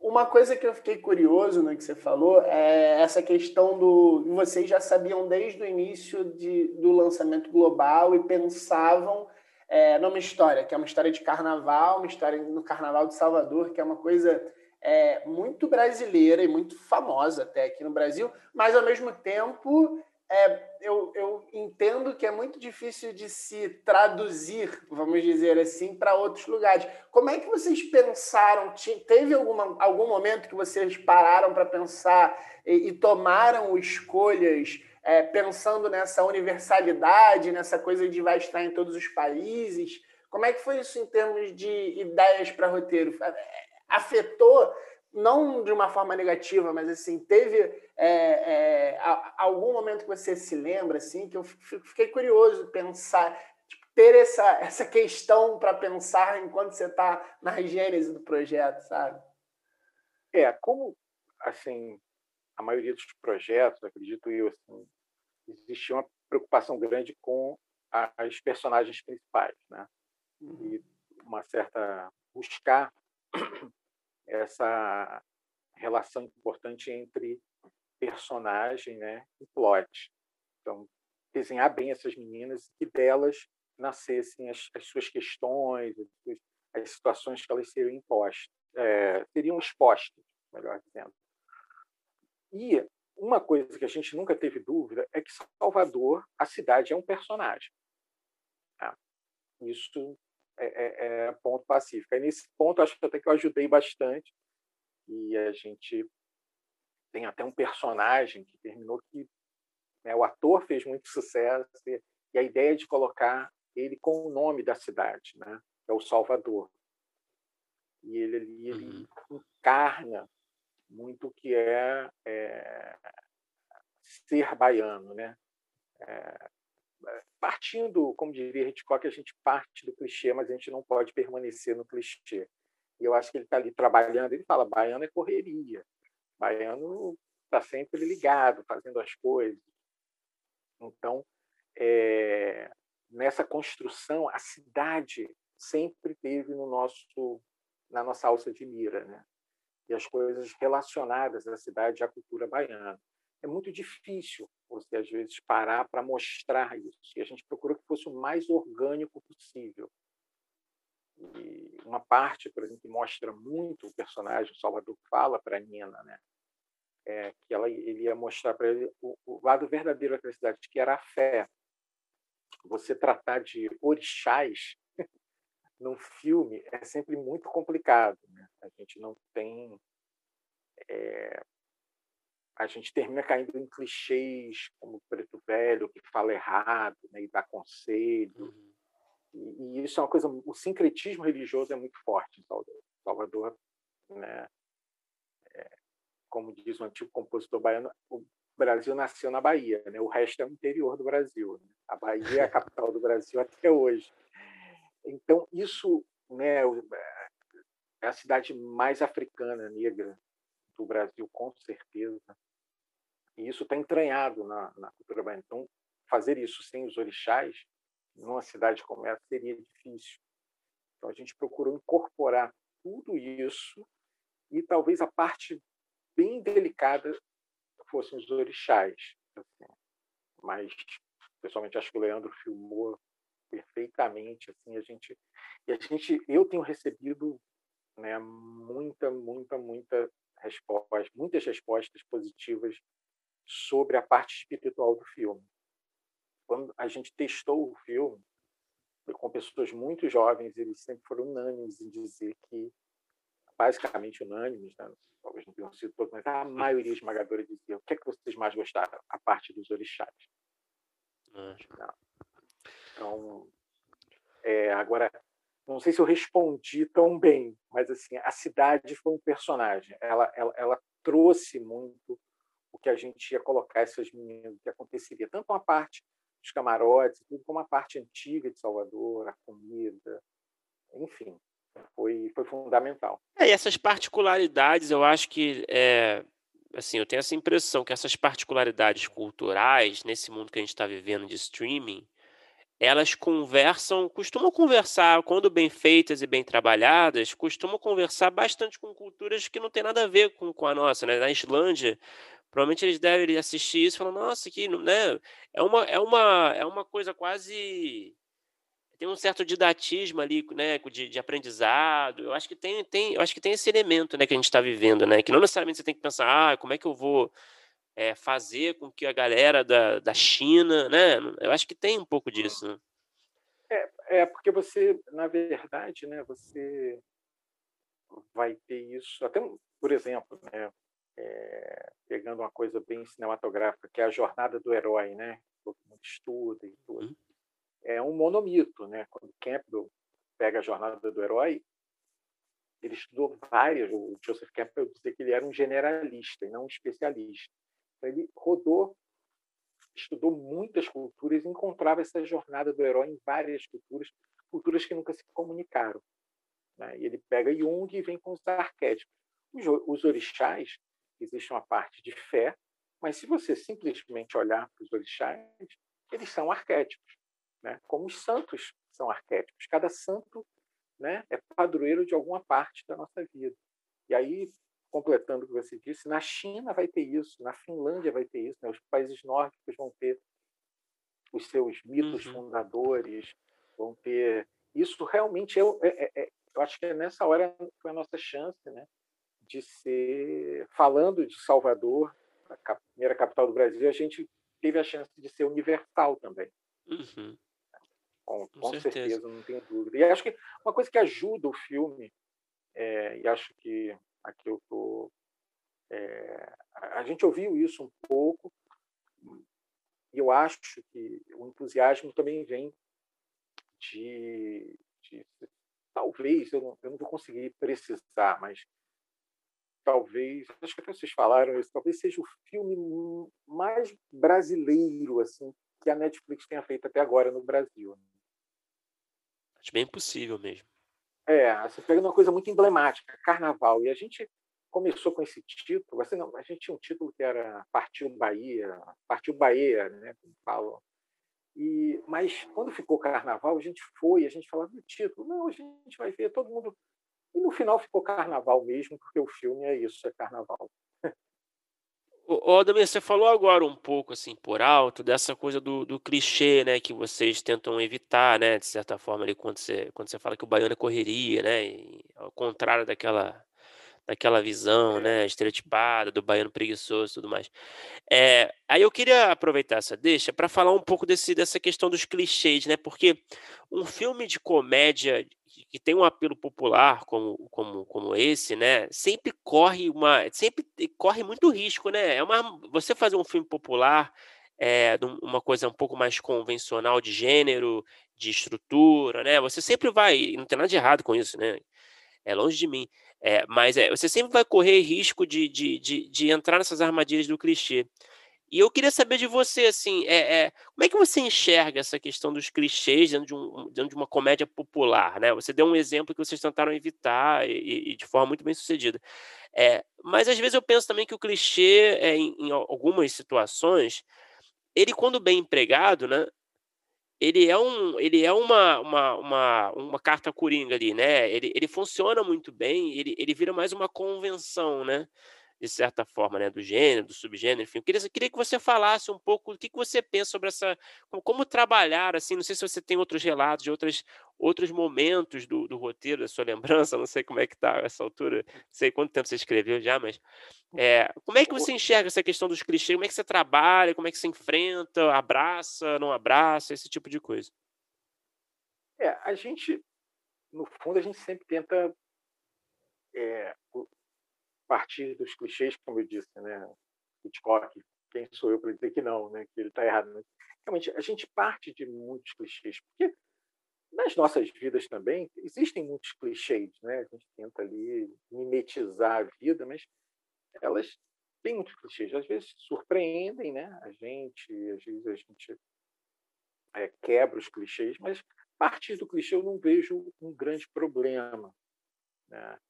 uma coisa que eu fiquei curioso no que você falou é essa questão do. Vocês já sabiam desde o início de, do lançamento global e pensavam é, numa história, que é uma história de carnaval, uma história no Carnaval de Salvador, que é uma coisa é, muito brasileira e muito famosa até aqui no Brasil, mas ao mesmo tempo é, eu, eu entendo que é muito difícil de se traduzir, vamos dizer assim, para outros lugares. Como é que vocês pensaram? Teve alguma, algum momento que vocês pararam para pensar e, e tomaram escolhas é, pensando nessa universalidade, nessa coisa de vai estar em todos os países. Como é que foi isso em termos de ideias para roteiro? Afetou, não de uma forma negativa, mas assim, teve é, é, algum momento que você se lembra, assim, que eu fiquei curioso pensar, tipo, ter essa, essa questão para pensar enquanto você está na gênese do projeto, sabe? É, como, assim, a maioria dos projetos, acredito eu, assim, existia uma preocupação grande com as personagens principais, né? Uhum. E uma certa buscar essa relação importante entre personagem, né, e plot. Então, desenhar bem essas meninas e delas nascessem as, as suas questões, as, as, situações que elas seriam impostas, é, seriam expostas, melhor dizendo. E uma coisa que a gente nunca teve dúvida é que Salvador, a cidade, é um personagem. Tá? Isso é, é, é ponto pacífico. Aí, nesse ponto, acho que até que eu ajudei bastante. E a gente tem até um personagem que terminou que né, o ator fez muito sucesso e, e, a ideia de colocar ele com o nome da cidade, né, é o Salvador. E ele ali ele uhum. encarna muito o que é, é, ser baiano, né? É, partindo, como diria Hitchcock, a gente parte do clichê, mas a gente não pode permanecer no clichê. E eu acho que ele está ali trabalhando, ele fala, baiano é correria, baiano está sempre ligado, fazendo as coisas. Então, é, nessa construção, a cidade sempre teve no nosso na nossa alça de mira, né? E as coisas relacionadas à cidade e à cultura baiana. É muito difícil você às vezes parar para mostrar isso. E a gente procurou que fosse o mais orgânico possível. E uma parte, por exemplo, que mostra muito o personagem, o Salvador fala para Nina, né? É, que ela, ele ia mostrar para ele o, o, lado verdadeiro daquela cidade, que era a fé. Você tratar de orixás *laughs* num filme é sempre muito complicado. Né? A gente não tem. É, a gente termina caindo em clichês como preto velho que fala errado né, e dá conselho. Uhum. E, e, isso é uma coisa. O sincretismo religioso é muito forte em Salvador. Salvador né, é, como diz o antigo compositor baiano, o Brasil nasceu na Bahia, né? o resto é o interior do Brasil. Né? A Bahia é a capital do Brasil até hoje. Então, isso né, é a cidade mais africana, negra do Brasil, com certeza. E isso está entranhado na, na cultura baiana. Então, fazer isso sem os orixás, numa cidade como essa, seria difícil. Então, a gente procurou incorporar tudo isso e talvez a parte bem delicada fossem os orixás. Assim. Mas, pessoalmente, acho que o Leandro filmou perfeitamente. Assim, a gente, e a gente, eu tenho recebido né, muita, muita, muita resposta, muitas respostas positivas sobre a parte espiritual do filme. Quando a gente testou o filme com pessoas muito jovens, eles sempre foram unânimes em dizer que, basicamente unânimes, né? talvez não tenham sido todos, mas a maioria esmagadora dizia: o que é que vocês mais gostaram? A parte dos orixás. Então, é, agora, não sei se eu respondi tão bem, mas assim, a cidade foi um personagem. Ela, ela, ela trouxe muito que a gente ia colocar essas meninas, o que aconteceria, tanto a parte dos camarotes, tudo como a parte antiga de Salvador, a comida, enfim, foi, foi fundamental. É, e essas particularidades, eu acho que é, assim, eu tenho essa impressão que essas particularidades culturais nesse mundo que a gente está vivendo de streaming, elas conversam, costumam conversar, quando bem feitas e bem trabalhadas, costumam conversar bastante com culturas que não tem nada a ver com, com a nossa, né? Na Islândia, Provavelmente eles devem assistir isso e falar, nossa, que, né? É uma, é uma, é uma coisa quase tem um certo didatismo ali, né, de, de, aprendizado. Eu acho que tem, tem, eu acho que tem esse elemento, né, que a gente está vivendo, né, que não necessariamente você tem que pensar, ah, como é que eu vou é, fazer com que a galera da, da China, né? Eu acho que tem um pouco disso. Né? É, é porque você, na verdade, né, você vai ter isso até, por exemplo, né, é, pegando uma coisa bem cinematográfica, que é a jornada do herói, né? Todo mundo estuda e tudo. Uhum. É um monomito, né? Quando Campbell pega a jornada do herói, ele estudou várias. O Joseph Campbell dizia que ele era um generalista e não um especialista. Então, ele rodou, estudou muitas culturas e encontrava essa jornada do herói em várias culturas, culturas que nunca se comunicaram. Né? E ele pega Jung e vem com os arquétipos. Os, os orixás existe uma parte de fé, mas se você simplesmente olhar para os orixás, eles são arquétipos, né? como os santos são arquétipos. Cada santo né, é padroeiro de alguma parte da nossa vida. E aí, completando o que você disse, na China vai ter isso, na Finlândia vai ter isso, né? os países nórdicos vão ter os seus mitos uhum. fundadores, vão ter. Isso realmente é, é, é, eu acho que é nessa hora foi a nossa chance, né? De ser, falando de Salvador, a primeira capital do Brasil, a gente teve a chance de ser universal também. Uhum. com, com, com certeza. certeza. não tenho dúvida. E acho que uma coisa que ajuda o filme, é, e acho que aqui eu tô, é, a gente ouviu isso um pouco, e eu acho que o entusiasmo também vem de, de talvez, eu não, eu não vou conseguir precisar, mas talvez, acho que até vocês falaram isso, talvez seja o filme mais brasileiro assim que a Netflix tenha feito até agora no Brasil. Né? Acho bem possível mesmo. É, você pega uma coisa muito emblemática, Carnaval, e a gente começou com esse título, assim, não, a gente tinha um título que era Partiu Bahia, Partiu Bahia, né, como falam. E, mas quando ficou Carnaval, a gente foi, a gente falava do título, não, a gente vai ver todo mundo e no final ficou carnaval mesmo, porque o filme é isso, é carnaval. Ô, Adamir, você falou agora um pouco, assim, por alto, dessa coisa do, do clichê, né, que vocês tentam evitar, né, de certa forma, ali, quando você, quando você fala que o baiano é correria, né, e, ao contrário daquela, daquela visão, né, estereotipada do baiano preguiçoso e tudo mais. É, aí eu queria aproveitar essa deixa para falar um pouco desse, dessa questão dos clichês, né, porque um filme de comédia que tem um apelo popular como, como, como esse, né, sempre corre uma, sempre corre muito risco, né? É uma, você fazer um filme popular é, uma coisa um pouco mais convencional de gênero, de estrutura, né? Você sempre vai, não tem nada de errado com isso, né? É longe de mim. É, mas é, você sempre vai correr risco de, de, de, de entrar nessas armadilhas do clichê. E eu queria saber de você, assim, é, é, como é que você enxerga essa questão dos clichês dentro de, um, dentro de uma comédia popular, né? Você deu um exemplo que vocês tentaram evitar e, e de forma muito bem sucedida. É, mas às vezes eu penso também que o clichê, é, em, em, algumas situações, ele quando bem empregado, né? Ele é, um, ele é uma, uma, uma, uma carta coringa ali, né? Ele, ele funciona muito bem, ele, ele vira mais uma convenção, né? De certa forma, né, do gênero, do subgênero, enfim. Eu queria, queria que você falasse um pouco o que, que você pensa sobre essa. Como, como, trabalhar, assim, não sei se você tem outros relatos de outras, outros momentos do, do roteiro, da sua lembrança, *laughs* não sei como é que está essa altura, não sei quanto tempo você escreveu já, mas. É, como é que você enxerga essa questão dos clichês? Como é que você trabalha? Como é que você enfrenta? Abraça, não abraça? Esse tipo de coisa. É, a gente, no fundo, a gente sempre tenta é, partir dos clichês, como eu disse, né? Hitchcock, quem sou eu para dizer que não, né? Que ele está errado. Mas, realmente, a gente parte de muitos clichês, porque nas nossas vidas também existem muitos clichês, né? A gente tenta ali mimetizar a vida, mas elas têm muitos clichês. Às vezes surpreendem, né? A gente, às vezes a gente é, quebra os clichês, mas a partir do clichê eu não vejo um grande problema. Né?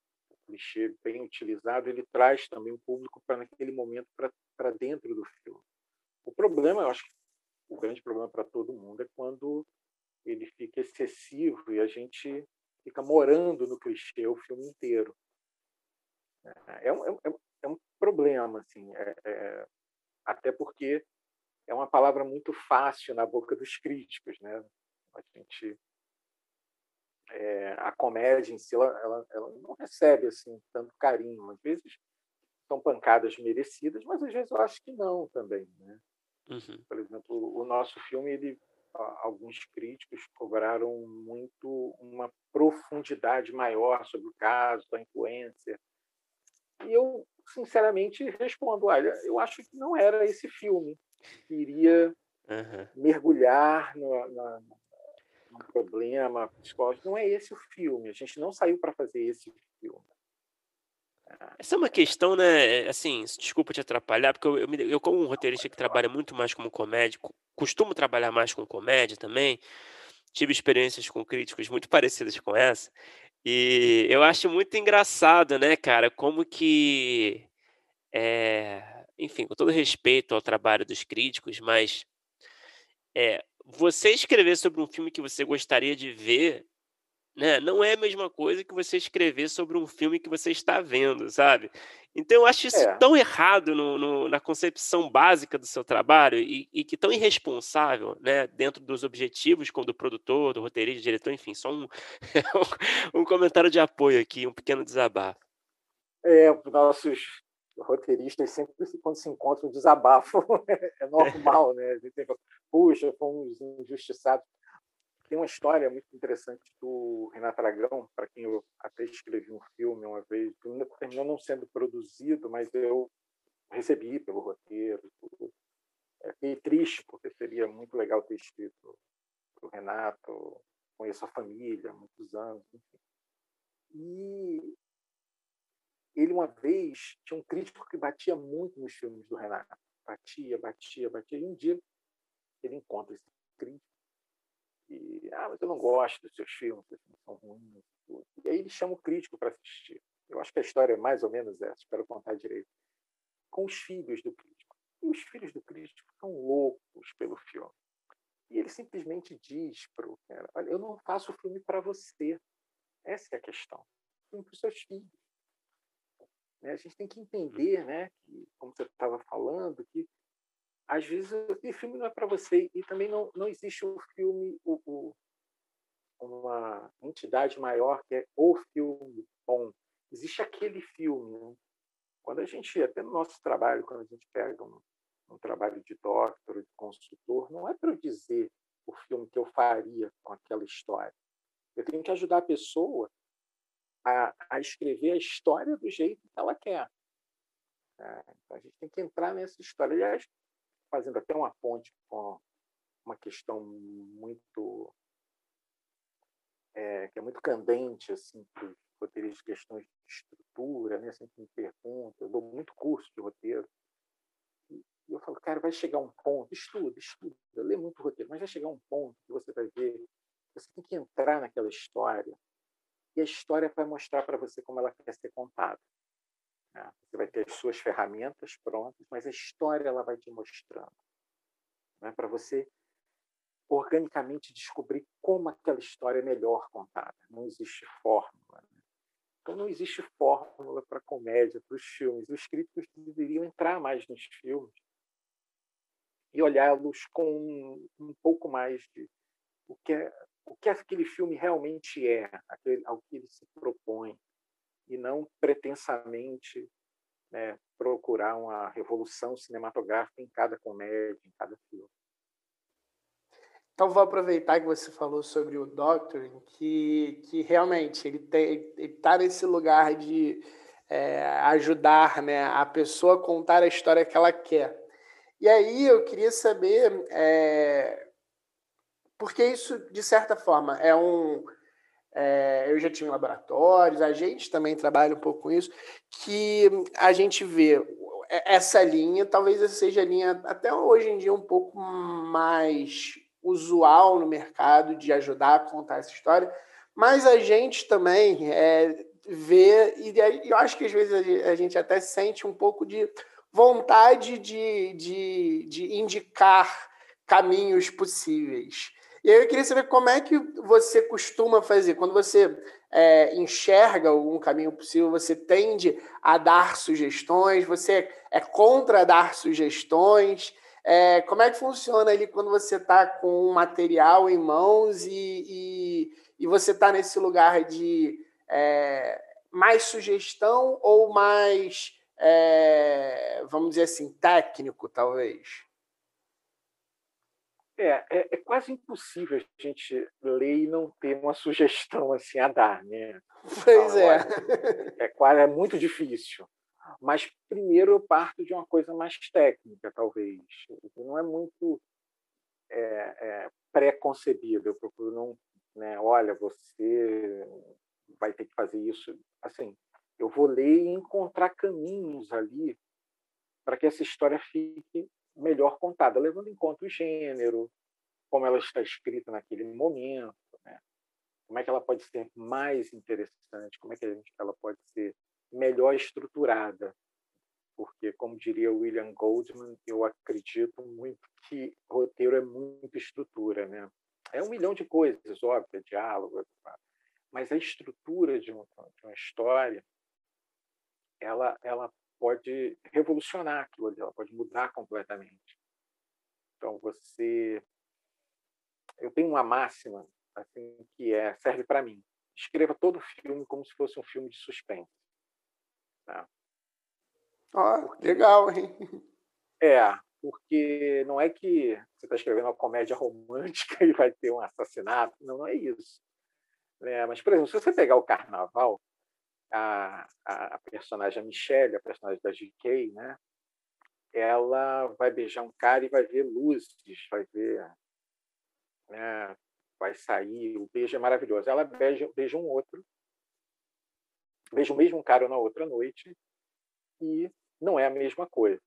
Clichê bem utilizado, ele traz também o público para naquele momento para dentro do filme. O problema, eu acho que o grande problema para todo mundo é quando ele fica excessivo e a gente fica morando no clichê o filme inteiro. É, é um, é, é um problema, assim, é, é, até porque é uma palavra muito fácil na boca dos críticos, né? A gente é, a comédia em si ela, ela, ela, não recebe assim tanto carinho. Às vezes são pancadas merecidas, mas às vezes eu acho que não também. Né? Uhum. Por exemplo, o nosso filme, ele, alguns críticos cobraram muito uma profundidade maior sobre o caso da influência. E eu, sinceramente, respondo: olha, eu acho que não era esse filme que iria uhum. mergulhar no, na, um problema psicológico. Não é esse o filme. A gente não saiu para fazer esse filme. Essa é uma questão, né? Assim, desculpa te atrapalhar, porque eu, eu, eu, como um roteirista que trabalha muito mais como comédia, costumo trabalhar mais com comédia também, tive experiências com críticos muito parecidas com essa, e eu acho muito engraçado, né, cara, como que. É, enfim, com todo respeito ao trabalho dos críticos, mas é, você escrever sobre um filme que você gostaria de ver, né, não é a mesma coisa que você escrever sobre um filme que você está vendo, sabe? Então eu acho isso é. tão errado no, no, na concepção básica do seu trabalho e, e, que tão irresponsável, né, dentro dos objetivos como do produtor, do roteirista, do diretor, enfim, só um, *laughs* um comentário de apoio aqui, um pequeno desabafo. É, nossos roteiristas sempre quando se encontram desabafam *laughs* é normal né puxa fomos injustiçados tem uma história muito interessante do Renato Aragão, para quem eu até escrevi um filme uma vez, que terminou não sendo produzido, mas eu recebi pelo roteiro. É, fiquei triste, porque seria muito legal ter escrito o Renato, conheço a família há muitos anos, enfim. E ele, uma vez, tinha um crítico que batia muito nos filmes do Renato. Batia, batia, batia. E um dia ele encontra esse crítico e, ah, mas eu não gosto dos seus filmes, filmes são ruins. E aí ele chama o crítico para assistir. Eu acho que a história é mais ou menos essa, espero contar direito. Com os filhos do crítico. E os filhos do crítico são loucos pelo filme. E ele simplesmente diz para o cara: Olha, eu não faço filme para você. Essa é a questão. Filme para os seus filhos. Né? A gente tem que entender, né, que, como você estava falando, que às vezes o filme não é para você e também não, não existe o filme, o, o, uma entidade maior que é o filme bom. Existe aquele filme. Né? Quando a gente, até no nosso trabalho, quando a gente pega um, um trabalho de doctor, de consultor, não é para eu dizer o filme que eu faria com aquela história. Eu tenho que ajudar a pessoa a, a escrever a história do jeito que ela quer. É, então a gente tem que entrar nessa história. Aliás, fazendo até uma ponte com uma questão muito é, que é muito candente assim para roteiristas questões de estrutura, né? Sempre me perguntam, eu dou muito curso de roteiro e eu falo, cara, vai chegar um ponto, estuda, estuda, lê muito roteiro, mas vai chegar um ponto que você vai ver, você tem que entrar naquela história e a história vai mostrar para você como ela quer ser contada. Né? Você vai ter as suas ferramentas prontas, mas a história ela vai te mostrando. Né? Para você organicamente descobrir como aquela história é melhor contada. Não existe fórmula. Né? Então, não existe fórmula para comédia, para os filmes. Os críticos deveriam entrar mais nos filmes e olhá-los com um, um, pouco mais de o que, é, o que aquele filme realmente é, aquele, ao que ele se propõe e não pretensamente né, procurar uma revolução cinematográfica em cada comédia, em cada filme. Então vou aproveitar que você falou sobre o Doctor, que, que realmente ele está nesse lugar de é, ajudar né, a pessoa a contar a história que ela quer. E aí eu queria saber, é, porque isso, de certa forma, é um, é, eu já tive laboratórios, a gente também trabalha um pouco com isso, que a gente vê essa linha, talvez essa seja a linha até hoje em dia um pouco mais usual no mercado de ajudar a contar essa história, mas a gente também é, vê, e eu acho que às vezes a gente até sente um pouco de vontade de, de, de indicar caminhos possíveis. E aí eu queria saber como é que você costuma fazer. Quando você é, enxerga algum caminho possível, você tende a dar sugestões, você é contra dar sugestões. É, como é que funciona ali quando você está com um material em mãos e, e, e você está nesse lugar de é, mais sugestão ou mais, é, vamos dizer assim, técnico, talvez? É, é, é, quase impossível a gente ler e não ter uma sugestão assim a dar, né? Pois é. É, quase, é muito difícil. Mas primeiro eu parto de uma coisa mais técnica, talvez. Não é muito é, é, pré-concebido. Eu procuro não, né? Olha, você vai ter que fazer isso. Assim, eu vou ler e encontrar caminhos ali para que essa história fique melhor contada, levando em conta o gênero, como ela está escrita naquele momento, né? como é que ela pode ser mais interessante, como é que ela pode ser melhor estruturada. Porque, como diria William Goldman, eu acredito muito que roteiro é muito estrutura. Né? É um milhão de coisas, óbvio, é diálogo, mas a estrutura de uma, de uma história ela, ela pode revolucionar aquilo ali, ela pode mudar completamente. Então você, eu tenho uma máxima assim que é serve para mim. Escreva todo o filme como se fosse um filme de suspense. Tá? Ah, legal, hein? É, porque não é que você está escrevendo uma comédia romântica *laughs* e vai ter um assassinato, não, não é isso. Né? Mas, por exemplo, se você pegar o Carnaval, a, a, personagem Michelle, a personagem da GK, né? ela vai beijar um cara e vai ver luzes, vai ver, né? vai sair, o beijo é maravilhoso. Ela beija, beija um outro, beija o mesmo cara na outra noite e não é a mesma coisa.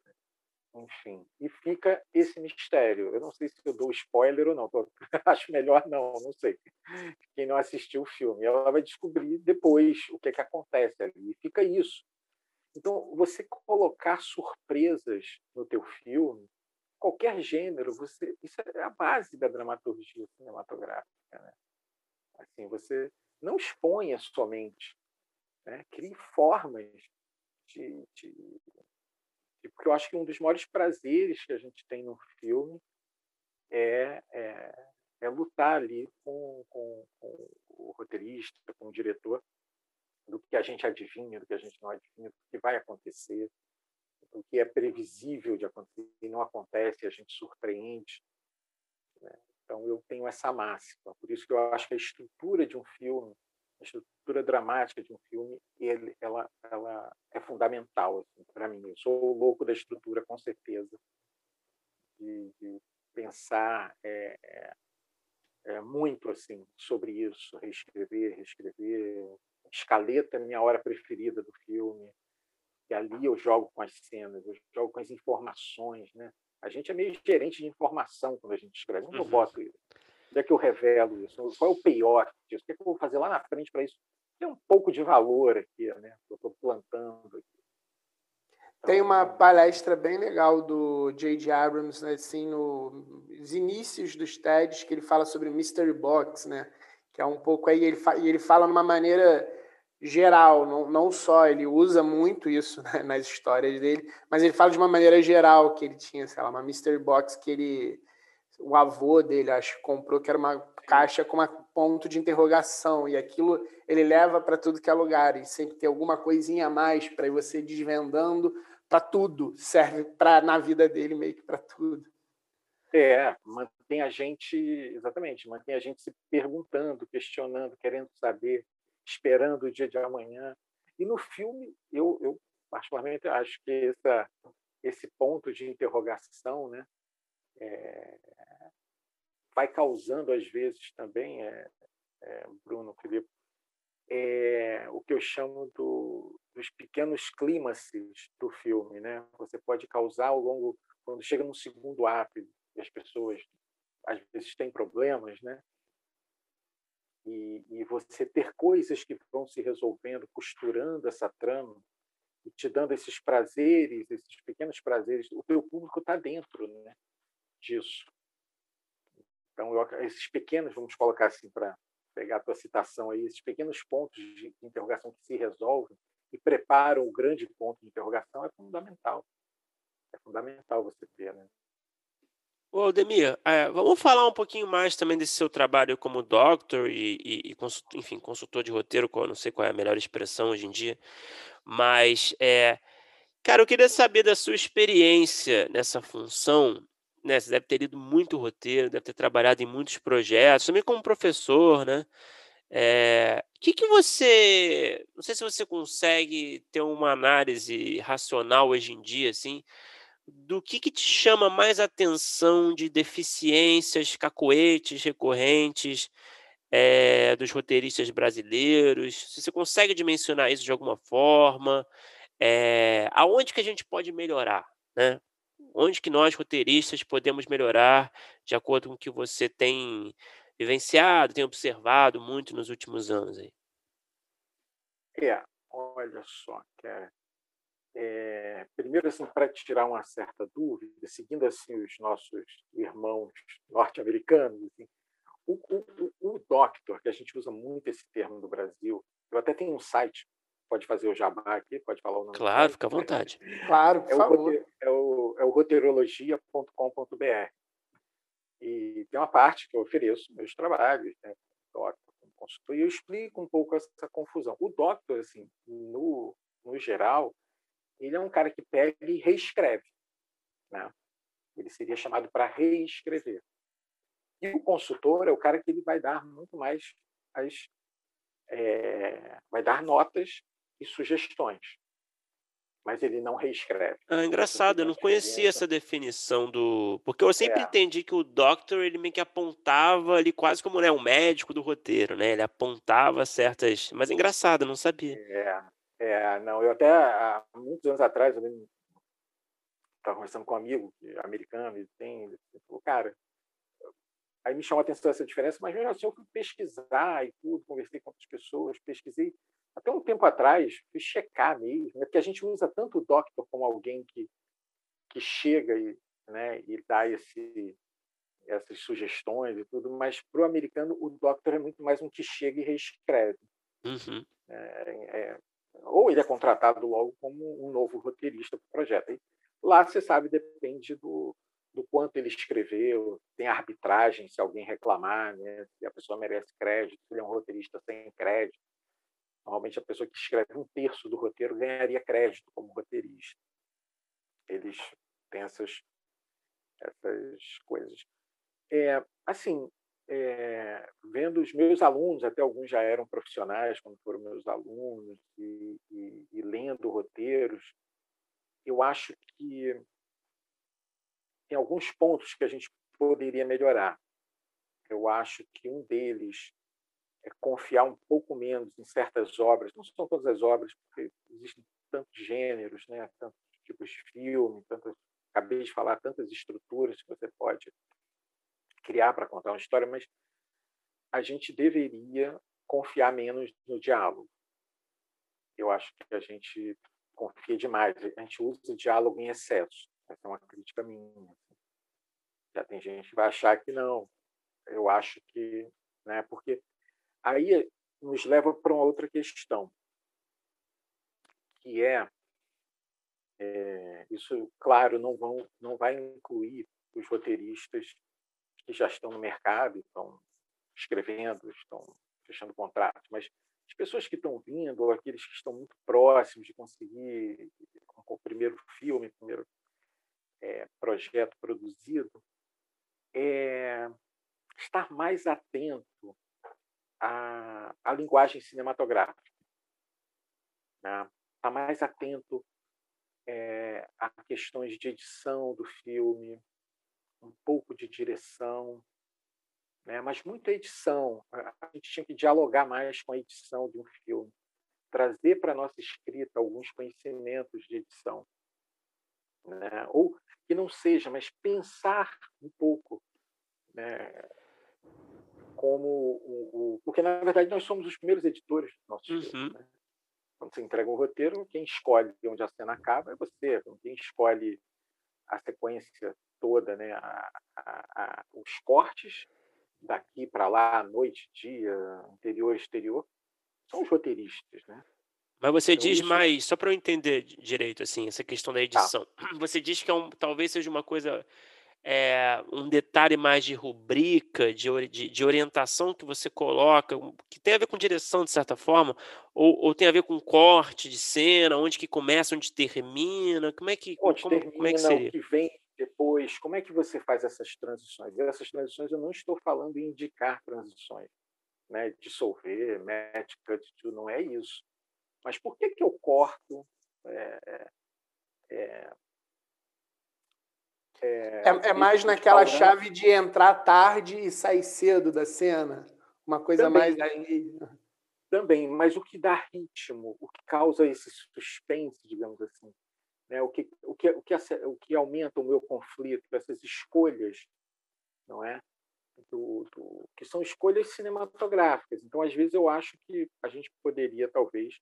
Enfim, e fica esse mistério. Eu não sei se eu dou spoiler ou não, *laughs* acho melhor não, não sei. Quem não assistiu o filme, ela vai descobrir depois o que, é que acontece ali. E fica isso. Então, você colocar surpresas no teu filme, qualquer gênero, você isso é a base da dramaturgia cinematográfica. Né? Assim, você não exponha somente, né? crie formas de, de, porque eu acho que um dos maiores prazeres que a gente tem no filme é, é, é lutar ali com, com, com, o roteirista, com o diretor, do que a gente adivinha, do que a gente não adivinha, do que vai acontecer, do que é previsível de acontecer e não acontece, a gente surpreende. Né? Então, eu tenho essa máxima. Por isso que eu acho que a estrutura de um filme a estrutura dramática de um filme ele, ela, ela é fundamental assim, para mim. Eu sou louco da estrutura, com certeza, de, de pensar é, é, é, muito assim sobre isso, reescrever, reescrever. Escaleta é a minha hora preferida do filme. E ali eu jogo com as cenas, eu jogo com as informações, né? A gente é meio gerente de informação quando a gente escreve. Onde uhum. eu boto isso? Onde é que eu revelo isso? Qual é o payoff disso? O que, é que eu vou fazer lá na frente para isso ter um pouco de valor aqui, né? Eu estou plantando aqui. Então, Tem uma palestra bem legal do J.J. Abrams, né, assim, nos inícios dos TEDs, que ele fala sobre Mystery Box, né? Que é um pouco aí, ele, fa ele fala de uma maneira geral, não, não só, ele usa muito isso né, nas histórias dele, mas ele fala de uma maneira geral que ele tinha, sei lá, uma Mystery Box que ele o avô dele, acho que comprou, que era uma caixa com um ponto de interrogação, e aquilo ele leva para tudo que é lugar, e sempre tem alguma coisinha a mais para você desvendando para tudo, serve para na vida dele meio que para tudo. É, mantém a gente, exatamente, mantém a gente se perguntando, questionando, querendo saber, esperando o dia de amanhã. E no filme, eu, eu particularmente acho que essa, esse ponto de interrogação, né, é, vai causando, às vezes, também, é, é, Bruno, Felipe, é, o que eu chamo do, dos pequenos clímaxes do filme. Né? Você pode causar ao longo, quando chega no segundo ato, e as pessoas às vezes têm problemas, né? E, e, você ter coisas que vão se resolvendo, costurando essa trama e te dando esses prazeres, esses pequenos prazeres, o teu público está dentro né, disso. Então, eu, esses pequenos, vamos colocar assim, para pegar a tua citação aí, esses pequenos pontos de interrogação que se resolvem e preparam o grande ponto de interrogação é fundamental. É fundamental você ter, né? Ô, Demir, é, vamos falar um pouquinho mais também desse seu trabalho como doctor e, e, e enfim, consultor de roteiro, não sei qual é a melhor expressão hoje em dia, mas, é, cara, eu queria saber da sua experiência nessa função né, você deve ter lido muito roteiro, deve ter trabalhado em muitos projetos, também como professor, né? É, que que você, não sei se você consegue ter uma análise racional hoje em dia, assim, do que que te chama mais atenção de deficiências, cacoetes recorrentes é, dos roteiristas brasileiros? Se você consegue dimensionar isso de alguma forma, é, aonde que a gente pode melhorar, né? Onde que nós, roteiristas, podemos melhorar de acordo com o que você tem vivenciado, tem observado muito nos últimos anos aí? É, olha só, cara. É, primeiro, assim, para tirar uma certa dúvida, seguindo assim os nossos irmãos norte-americanos, assim, o, o, o, doctor, que a gente usa muito esse termo no Brasil, eu até tenho um site pode fazer o jabá aqui, pode falar o nome. Claro, fica à vontade. *laughs* claro, por é favor. O, é, o, é o roteirologia.com.br. E tem uma parte que eu ofereço meus trabalhos, né, doctor, como consultor, e eu explico um pouco essa confusão. O doctor, assim, no, no geral, ele é um cara que pega e reescreve. Né? Ele seria chamado para reescrever. E o consultor é o cara que ele vai dar muito mais as é, vai dar notas e sugestões, mas ele não reescreve. Ah, engraçado, eu não conhecia essa definição do, porque eu sempre é. entendi que o doctor ele meio que apontava ali quase como né, um médico do roteiro, né? Ele apontava certas, mas é engraçado, eu não sabia. É, é, não, eu até há muitos anos atrás eu estava conversando com um amigo americano, ele tem, ele falou, cara, Aí me chamou a atenção essa diferença, mas mesmo assim eu fui pesquisar e tudo, conversei com outras pessoas, pesquisei. Até um tempo atrás, fui checar mesmo, né? porque a gente usa tanto o doctor como alguém que, que chega e, né, e dá esse, essas sugestões e tudo, mas para o americano o doctor é muito mais um que chega e reescreve. Uhum. É, é, ou ele é contratado logo como um novo roteirista para o projeto. E lá, você sabe, depende do, do quanto ele escreveu, tem arbitragem se alguém reclamar, né? se a pessoa merece crédito, se ele é um roteirista sem crédito. Normalmente a pessoa que escreve um terço do roteiro ganharia crédito como roteirista. Eles têm essas, essas coisas. É, assim, é, vendo os meus alunos, até alguns já eram profissionais quando foram meus alunos, e, e, e lendo roteiros, eu acho que tem alguns pontos que a gente poderia melhorar. Eu acho que um deles é confiar um pouco menos em certas obras. Não são todas as obras, porque existem tantos gêneros, né? tantos tipos de filme, tantas, acabei de falar, tantas estruturas que você pode criar para contar uma história, mas a gente deveria confiar menos no diálogo. Eu acho que a gente confia demais, a gente usa o diálogo em excesso. Essa é uma crítica minha. Já tem gente que vai achar que não. Eu acho que, né? Porque aí nos leva para uma outra questão, que é, é isso, claro, não vão, não vai incluir os roteiristas que já estão no mercado, estão escrevendo, estão fechando contratos, mas as pessoas que estão vindo, ou aqueles que estão muito próximos de conseguir o primeiro filme, o primeiro é, projeto produzido, é estar mais atento à, à linguagem cinematográfica, né? estar mais atento é, a questões de edição do filme, um pouco de direção, né? mas muita edição. A gente tinha que dialogar mais com a edição de um filme, trazer para a nossa escrita alguns conhecimentos de edição. Né? Ou que não seja, mas pensar um pouco, né? Como o, o, porque na verdade nós somos os primeiros editores do nosso uhum. Né? Quando você entrega um roteiro, quem escolhe onde a cena acaba é você, quem escolhe a sequência toda, né? A, a, a, os cortes daqui para lá, noite, dia, interior, exterior, são os roteiristas, né? Mas você então, diz isso... mais, só para eu entender direito, assim, essa questão da tá. edição. Tá. *clears throat* Você diz que é um, talvez seja uma coisa, é, um detalhe mais de rubrica, de, de, de, orientação que você coloca, que tem a ver com direção, de certa forma, ou, ou, tem a ver com corte de cena, onde que começa, onde termina, como é que, onde como, termina, como é que seria? O que vem depois, como é que você faz essas transições? Essas transições eu não estou falando em indicar transições, né? dissolver, match, cut, não é isso mas por que, que eu corto? É, é, é, é mais naquela chave de entrar tarde e sair cedo da cena? Uma coisa também, mais aí. Também, mas o que dá ritmo, o que causa esse suspense, digamos assim, né? o, que, o, que, o, que, o que aumenta o meu conflito, essas escolhas, não é? Do, do, que são escolhas cinematográficas. Então, às vezes, eu acho que a gente poderia, talvez,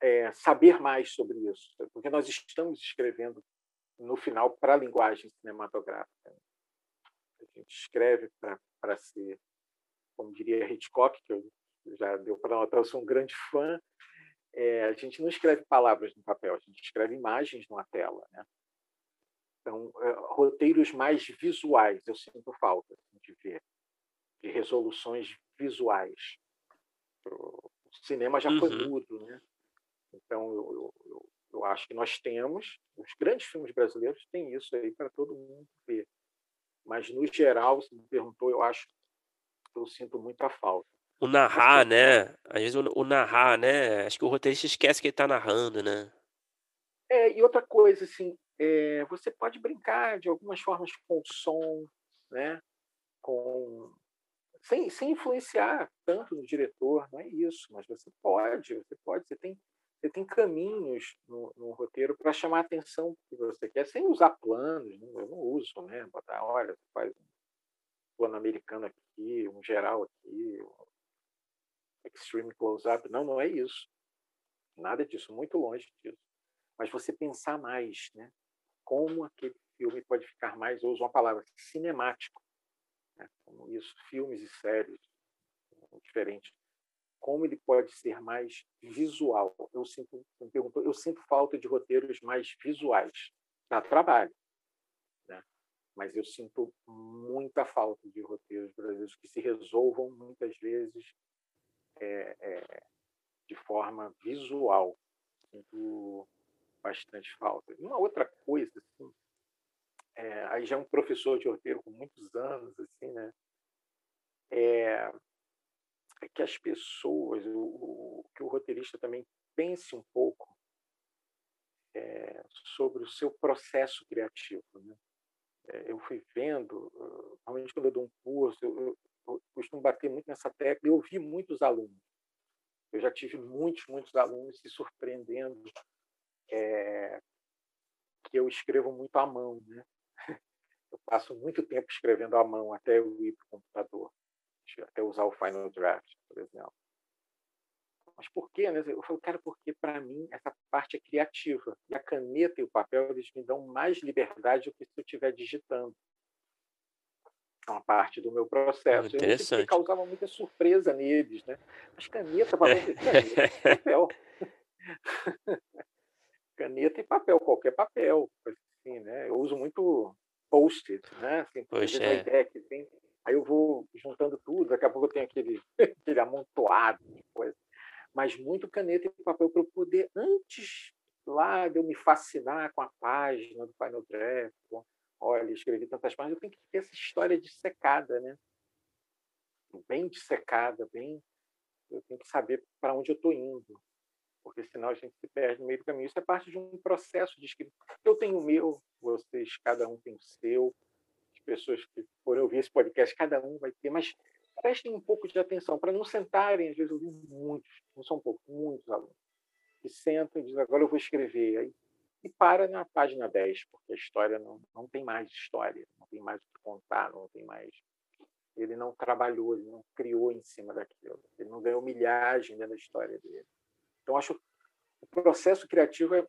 é, saber mais sobre isso, porque nós estamos escrevendo no final para a linguagem cinematográfica. A gente escreve para ser, como diria Hitchcock, que eu já deu para notar, eu sou um grande fã. É, a gente não escreve palavras no papel, a gente escreve imagens numa tela, né? Então, é, roteiros mais visuais, eu sinto falta assim, de ver, de resoluções visuais. O cinema já foi uhum. mudo, né? Então, eu, eu, Eu acho que nós temos, os grandes filmes brasileiros têm isso aí para todo mundo ver. Mas, no geral, se me perguntou, eu acho que eu sinto muita falta. O narrar, né? Às vezes o, o, narrar, né? Acho que o roteirista esquece que ele está narrando, né? É, e outra coisa, assim, é, você pode brincar de algumas formas com o som, né? Com sem, sem influenciar tanto no diretor, não é isso, mas você pode, você pode, você tem, você tem caminhos no, no roteiro para chamar a atenção que você quer, sem usar planos, né? eu não uso, né? Botar, olha, você faz um plano americano aqui, um geral aqui, um extreme close-up, não, não é isso, nada disso, muito longe disso, mas você pensar mais, né? Como aquele filme pode ficar mais, eu uso uma palavra, cinemático, né? como isso, filmes e séries diferentes, como ele pode ser mais visual. Eu sinto, me perguntou, eu sinto falta de roteiros mais visuais. Dá trabalho, né? mas eu sinto muita falta de roteiros brasileiros que se resolvam muitas vezes é, é, de forma visual. Sinto bastante falta. E uma outra coisa, assim, é, aí já é um professor de roteiro com muitos anos, assim, né? É que as pessoas, o, o, que o roteirista também pense um pouco é, sobre o seu processo criativo. Né? É, eu fui vendo, realmente quando eu dou um curso, eu, eu costumo bater muito nessa tecla, eu ouvi muitos alunos. Eu já tive muitos, muitos alunos se surpreendendo é, que eu escrevo muito à mão, né? *laughs* Eu passo muito tempo escrevendo à mão até eu ir para o computador, até usar o Final Draft, por exemplo. Mas por quê? Né? Eu falo, cara, porque para mim essa parte é criativa. E a caneta e o papel eles me dão mais liberdade do que se eu estiver digitando. É uma parte do meu processo. Interessante. Eu causava muita surpresa neles, né? Mas caneta, papel, caneta, *laughs* papel. *laughs* caneta e papel, qualquer papel. Assim, né? Eu uso muito post-it, né? Assim, Poxa, é. ideia que tem, aí eu vou juntando tudo, daqui a pouco eu tenho aquele, *laughs* aquele amontoado de coisa. Mas muito caneta e papel para eu poder, antes lá de eu me fascinar com a página do Final Draft, olha, escrevi tantas páginas, eu tenho que ter essa história dissecada, né? Bem dissecada, bem. Eu tenho que saber para onde eu estou indo porque senão a gente se perde no meio do caminho. Isso é parte de um processo de escrita. Eu tenho o meu, vocês, cada um tem o seu. As pessoas que forem ouvir esse podcast, cada um vai ter, mas prestem um pouco de atenção para não sentarem, às vezes eu vi muitos, não são poucos, muitos alunos, que sentam e dizem, agora eu vou escrever. Aí, e para na página 10, porque a história não, não tem mais história, não tem mais o que contar, não tem mais. Ele não trabalhou, ele não criou em cima daquilo, ele não ganhou milhagem dentro da história dele. Então, acho o processo criativo é,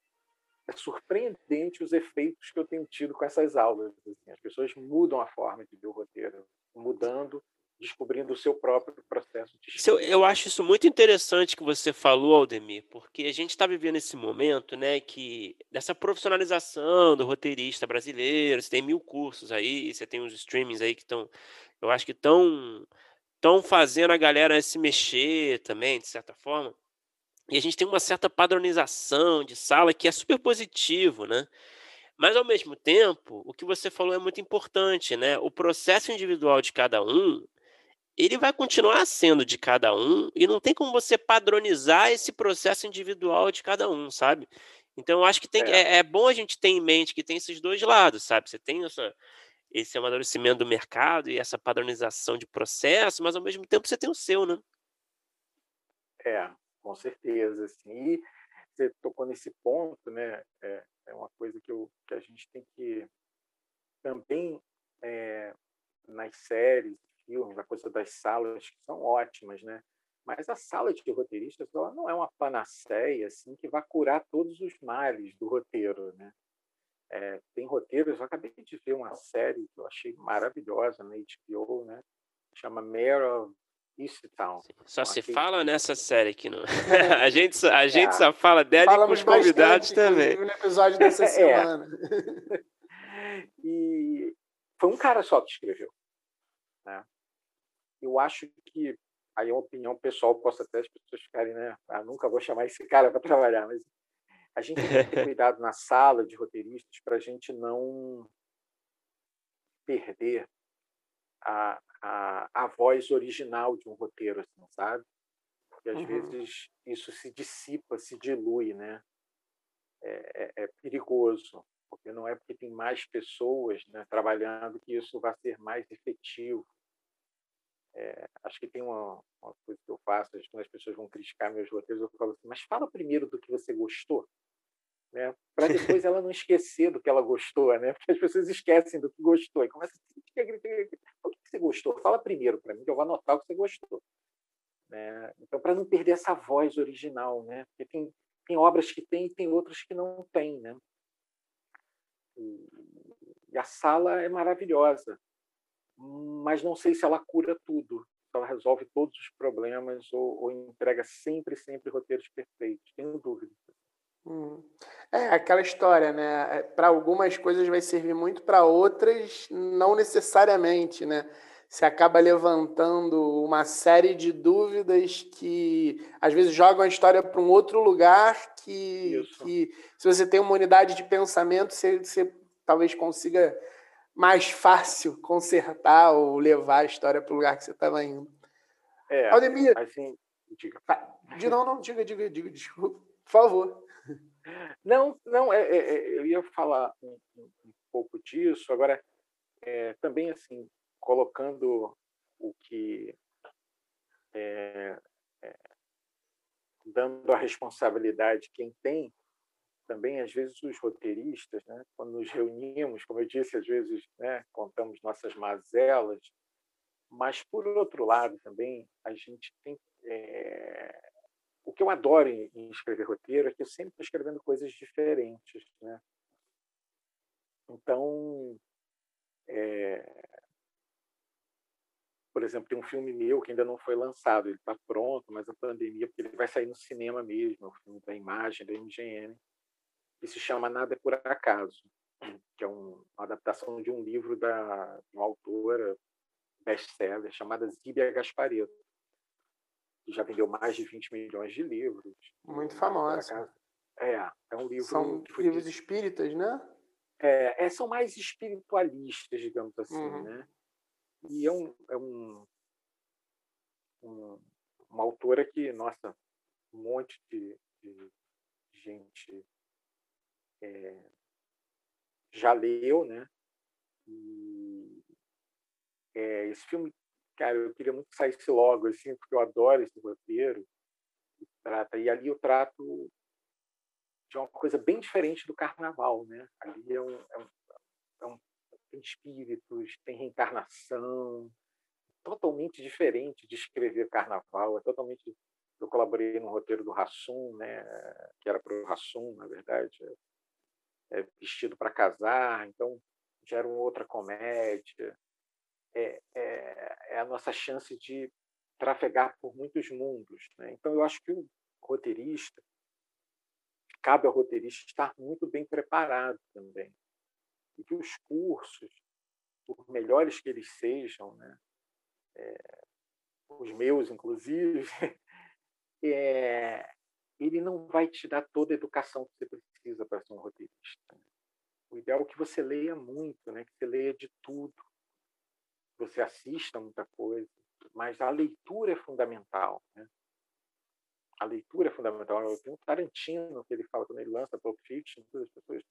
é, surpreendente os efeitos que eu tenho tido com essas aulas. Assim. As pessoas mudam a forma de ver o roteiro, mudando, descobrindo o seu próprio processo de isso, Eu acho isso muito interessante que você falou, Aldemir, porque a gente está vivendo esse momento, né, que dessa profissionalização do roteirista brasileiro, você tem mil cursos aí, você tem os streamings aí que estão, eu acho que estão estão fazendo a galera se mexer também, de certa forma. E a gente tem uma certa padronização de sala que é super positivo, né? Mas ao mesmo tempo, o que você falou é muito importante, né? O processo individual de cada um, ele vai continuar sendo de cada um e não tem como você padronizar esse processo individual de cada um, sabe? Então eu acho que tem, é. É, é bom a gente ter em mente que tem esses dois lados, sabe? Você tem essa, esse amadurecimento do mercado e essa padronização de processo, mas ao mesmo tempo você tem o seu, né? É, com certeza. Assim. E você tocou nesse ponto, né? É, é uma coisa que, eu, que a gente tem que também é, nas séries, filmes, a coisa das salas que são ótimas, né? Mas a sala de roteiristas ela não é uma panaceia assim que vai curar todos os males do roteiro, né? É, tem roteiros, eu acabei de ver uma série que eu achei maravilhosa na HBO, né? Chama Mayor of Easttown. Só se fala nessa série aqui, não. *laughs* a gente, a gente é. só fala dela e com os convidados também. No episódio dessa *laughs* é. semana. *laughs* e foi um cara só que escreveu. Né? Eu acho que aí é uma opinião pessoal, posso até as pessoas ficarem, né? Ah, nunca vou chamar esse cara para trabalhar, mas A gente tem que ter cuidado na sala de roteiristas para a gente não perder a, a, a voz original de um roteiro, assim, sabe? Porque às uhum. vezes isso se dissipa, se dilui, né? É, é, é, perigoso, porque não é porque tem mais pessoas né, trabalhando que isso vai ser mais efetivo. É, acho que tem uma, uma, coisa que eu faço, quando as pessoas vão criticar meus roteiros, eu falo assim, mas fala primeiro do que você gostou, né? para depois ela não esquecer do que ela gostou, né? porque as pessoas esquecem do que gostou e começa a o que você gostou? Fala primeiro para mim, que eu vou anotar o que você gostou. Né? Então, para não perder essa voz original, né? porque tem, tem obras que tem e tem outras que não tem. Né? E, e a sala é maravilhosa, mas não sei se ela cura tudo, ela resolve todos os problemas ou, ou entrega sempre, sempre roteiros perfeitos. Tenho dúvidas. Hum. É aquela história, né? É, para algumas coisas vai servir muito, para outras não necessariamente, né? Você acaba levantando uma série de dúvidas que às vezes jogam a história para um outro lugar que, que se você tem uma unidade de pensamento, você, você talvez consiga mais fácil *laughs* consertar ou levar a história para o lugar que você estava indo. É, Aldemir, assim, diga. Não, não, diga, diga, diga, desculpa, por favor. Não, não, é, é, é, eu ia falar um, um, pouco disso. Agora, é, também assim, colocando o que é, é, dando a responsabilidade quem tem, também às vezes os roteiristas, né, quando nos reunimos, como eu disse, às vezes né, contamos nossas mazelas, mas por outro lado também a gente tem é, o que eu adoro em, em, escrever roteiro é que eu sempre estou escrevendo coisas diferentes, né? Então, é... por exemplo, tem um filme meu que ainda não foi lançado, ele está pronto, mas a pandemia, porque ele vai sair no cinema mesmo, é o filme da imagem da MGM, que se chama Nada é por Acaso, que é um, uma adaptação de um livro da de uma autora best-seller chamada Zíbia Gaspareto que já vendeu mais de 20 milhões de livros. Muito famosa. É, é um livro. São livros espíritas, né? É, é, são mais espiritualistas, digamos assim, uhum. né? E é, um, é um, um, uma autora que, nossa, um monte de, de gente é, já leu, né? E é, esse filme cara, eu queria muito que saísse logo, assim, porque eu adoro esse roteiro. Trata, e ali eu trato de uma coisa bem diferente do carnaval, né? Ali é um, é um, é um tem espíritos, tem reencarnação, totalmente diferente de escrever carnaval, é totalmente eu colaborei no roteiro do Rassum, né, que era para o Rassum, na verdade, é, é vestido para casar, então já era uma outra comédia é, é, é a nossa chance de trafegar por muitos mundos. Né? Então, eu acho que o roteirista, cabe ao roteirista estar muito bem preparado também. E que os cursos, por melhores que eles sejam, né? É, os meus, inclusive, *laughs* é, ele não vai te dar toda a educação que você precisa para ser um roteirista. Né? O ideal é que você leia muito, né? que você leia de tudo, você assista muita coisa, mas a leitura é fundamental. Né? A leitura é fundamental. Eu tenho um Tarantino que ele fala quando ele lança Pulp Fiction, todas as pessoas,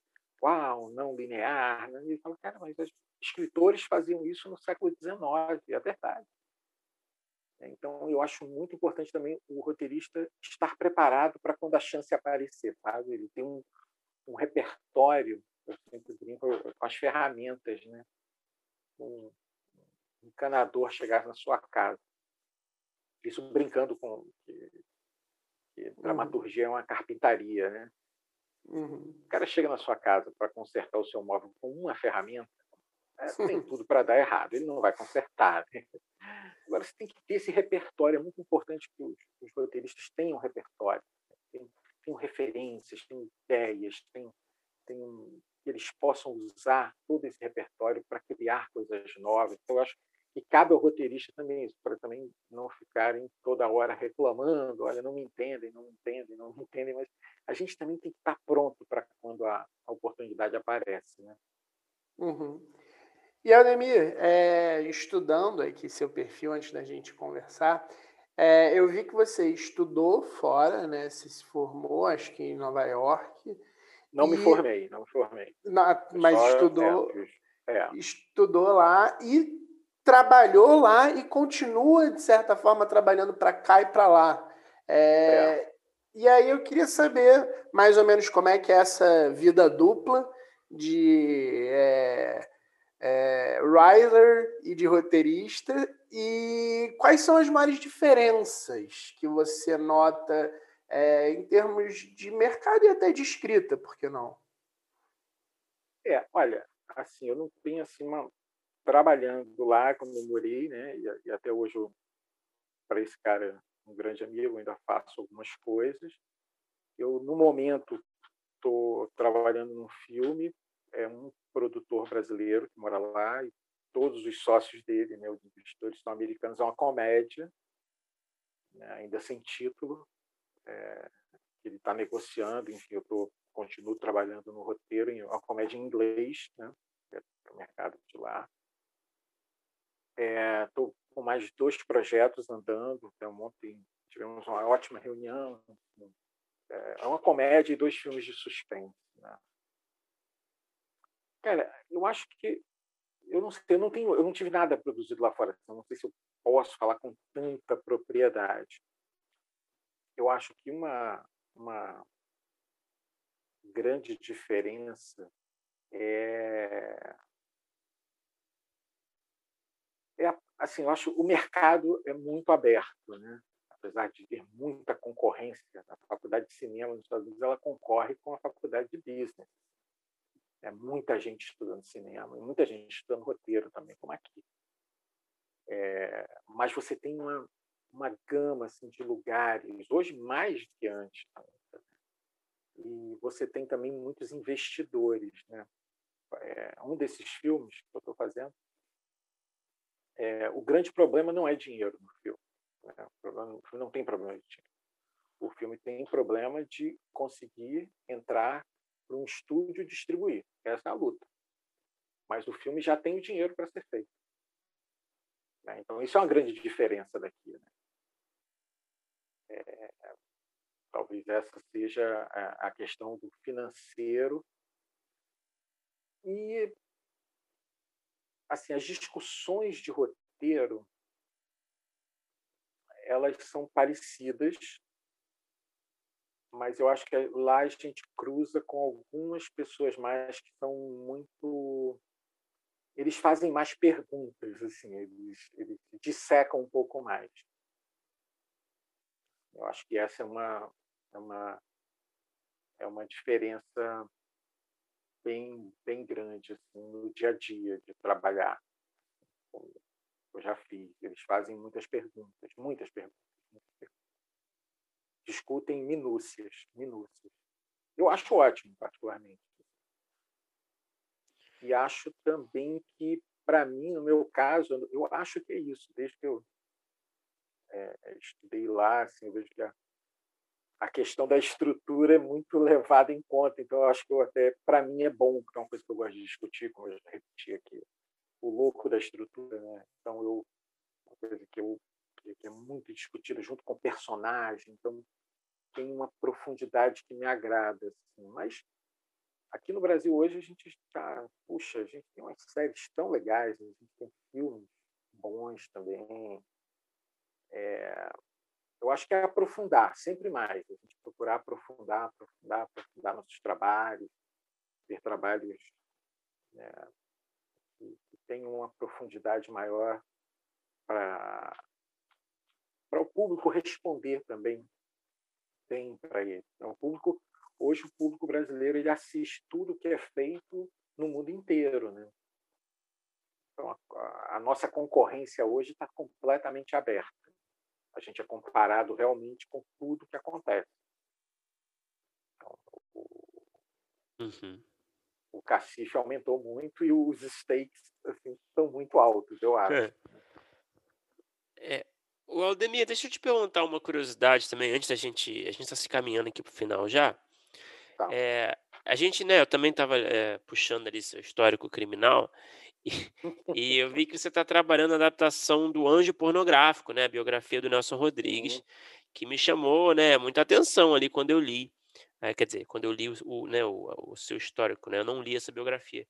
uau, não linear. Né? Ele fala, cara, mas os escritores faziam isso no século XIX, é verdade. Então, eu acho muito importante também o roteirista estar preparado para quando a chance aparecer, sabe? Ele tem um, um repertório, eu sempre brinco, com as ferramentas, né? Um, encanador chegar na sua casa. Isso brincando com que, que uhum. dramaturgia é uma carpintaria, né? Uhum. O cara chega na sua casa para consertar o seu móvel com uma ferramenta, é, *laughs* tem tudo para dar errado. Ele não vai consertar. Né? Agora você tem que ter esse repertório. É muito importante que os, os roteiristas tenham repertório, tenham, tenham referências, tenham ideias, tenham, tenham, que eles possam usar todo esse repertório para criar coisas novas. Então, eu acho e cabe ao roteirista também isso, para também não ficarem toda hora reclamando, olha, não me entendem, não me entendem, não me entendem, mas a gente também tem que estar pronto para quando a, a, oportunidade aparece, né? Uhum. E Ademir, é, estudando aqui seu perfil antes da gente conversar, é, eu vi que você estudou fora, né? Você se formou, acho que em Nova York. Não e... me formei, não me formei. Na, mas Só estudou, é, estudou lá e trabalhou lá e continua, de certa forma, trabalhando para cá e para lá. É, e aí eu queria saber mais ou menos como é que é essa vida dupla de é, é, writer e de roteirista e quais são as maiores diferenças que você nota é, em termos de mercado e até de escrita, por que não? É, olha, assim, eu não tenho assim uma trabalhando lá como morei, né? E, e até hoje para esse cara um grande amigo, ainda faço algumas coisas. Eu no momento estou trabalhando num filme, é um produtor brasileiro que mora lá e todos os sócios dele, né, os investidores são americanos, é uma comédia, né, ainda sem título, é, ele está negociando, enfim, eu tô, continuo trabalhando no roteiro, em uma comédia em inglês, né, é para o mercado de lá. Estou é, com mais dois projetos andando, então ontem tivemos uma ótima reunião, é, é uma comédia e dois filmes de suspense. Né? Cara, eu acho que eu não, eu não tenho, eu não tive nada produzido lá fora. Então não sei se eu posso falar com tanta propriedade. Eu acho que uma uma grande diferença é, é assim, eu acho o mercado é muito aberto, né? Apesar de ter muita concorrência, a faculdade de cinema nos Estados Unidos ela concorre com a faculdade de business. É muita gente estudando cinema, muita gente estudando roteiro também, como aqui. É, mas você tem uma, uma gama assim, de lugares, hoje mais do que antes. Né? E você tem também muitos investidores. Né? É, um desses filmes que eu estou fazendo, é, o grande problema não é dinheiro no filme. Né? O, problema, o filme não tem problema de dinheiro. O filme tem problema de conseguir entrar para um estúdio distribuir. Essa é a luta. Mas o filme já tem o dinheiro para ser feito. Né? Então, isso é uma grande diferença daqui. Né? É, talvez essa seja a, a questão do financeiro. E, assim, as discussões de roteiro elas são parecidas mas eu acho que lá a gente cruza com algumas pessoas mais que são muito eles fazem mais perguntas assim eles, eles dissecam um pouco mais. Eu acho que essa é uma é uma é uma diferença bem bem grande assim no dia a dia de trabalhar eu já fiz eles fazem muitas perguntas muitas perguntas, muitas perguntas discutem minúcias, minúcias. Eu acho ótimo, particularmente. E acho também que, para mim, no meu caso, eu acho que é isso. Desde que eu é, estudei lá, assim, eu vejo que a, a questão da estrutura é muito *laughs* levada em conta. Então, eu acho que eu até, para mim, é bom, porque é uma coisa que eu gosto de discutir, como eu já repeti aqui, o louco da estrutura. Né? Então, eu, uma coisa que eu que é muito discutida junto com o personagem. Então, tem uma profundidade que me agrada. Assim. Mas aqui no Brasil hoje a gente está, puxa, a gente tem umas séries tão legais, a gente tem filmes bons também. É, eu acho que é aprofundar, sempre mais. A gente procurar aprofundar, aprofundar, aprofundar nossos trabalhos, ter trabalhos né, que, que tenham uma profundidade maior para para o público responder também tem para ele. Então, o público, hoje o público brasileiro ele assiste tudo que é feito no mundo inteiro, né? Então, a, a nossa concorrência hoje está completamente aberta. A gente é comparado realmente com tudo que acontece. Então, o, uhum. o cacife aumentou muito e os stakes assim, estão muito altos, eu acho. É. O Aldemir, deixa eu te perguntar uma curiosidade também, antes da gente. A gente está se caminhando aqui para o final já. Tá. É, a gente, né, eu também estava é, puxando ali seu histórico criminal, *laughs* e, eu vi que você está trabalhando a adaptação do Anjo Pornográfico, né, a biografia do Nelson Rodrigues, uhum. que me chamou, né, muita atenção ali quando eu li. É, quer dizer, quando eu li o, o né, o, o, seu histórico, né, eu não li essa biografia.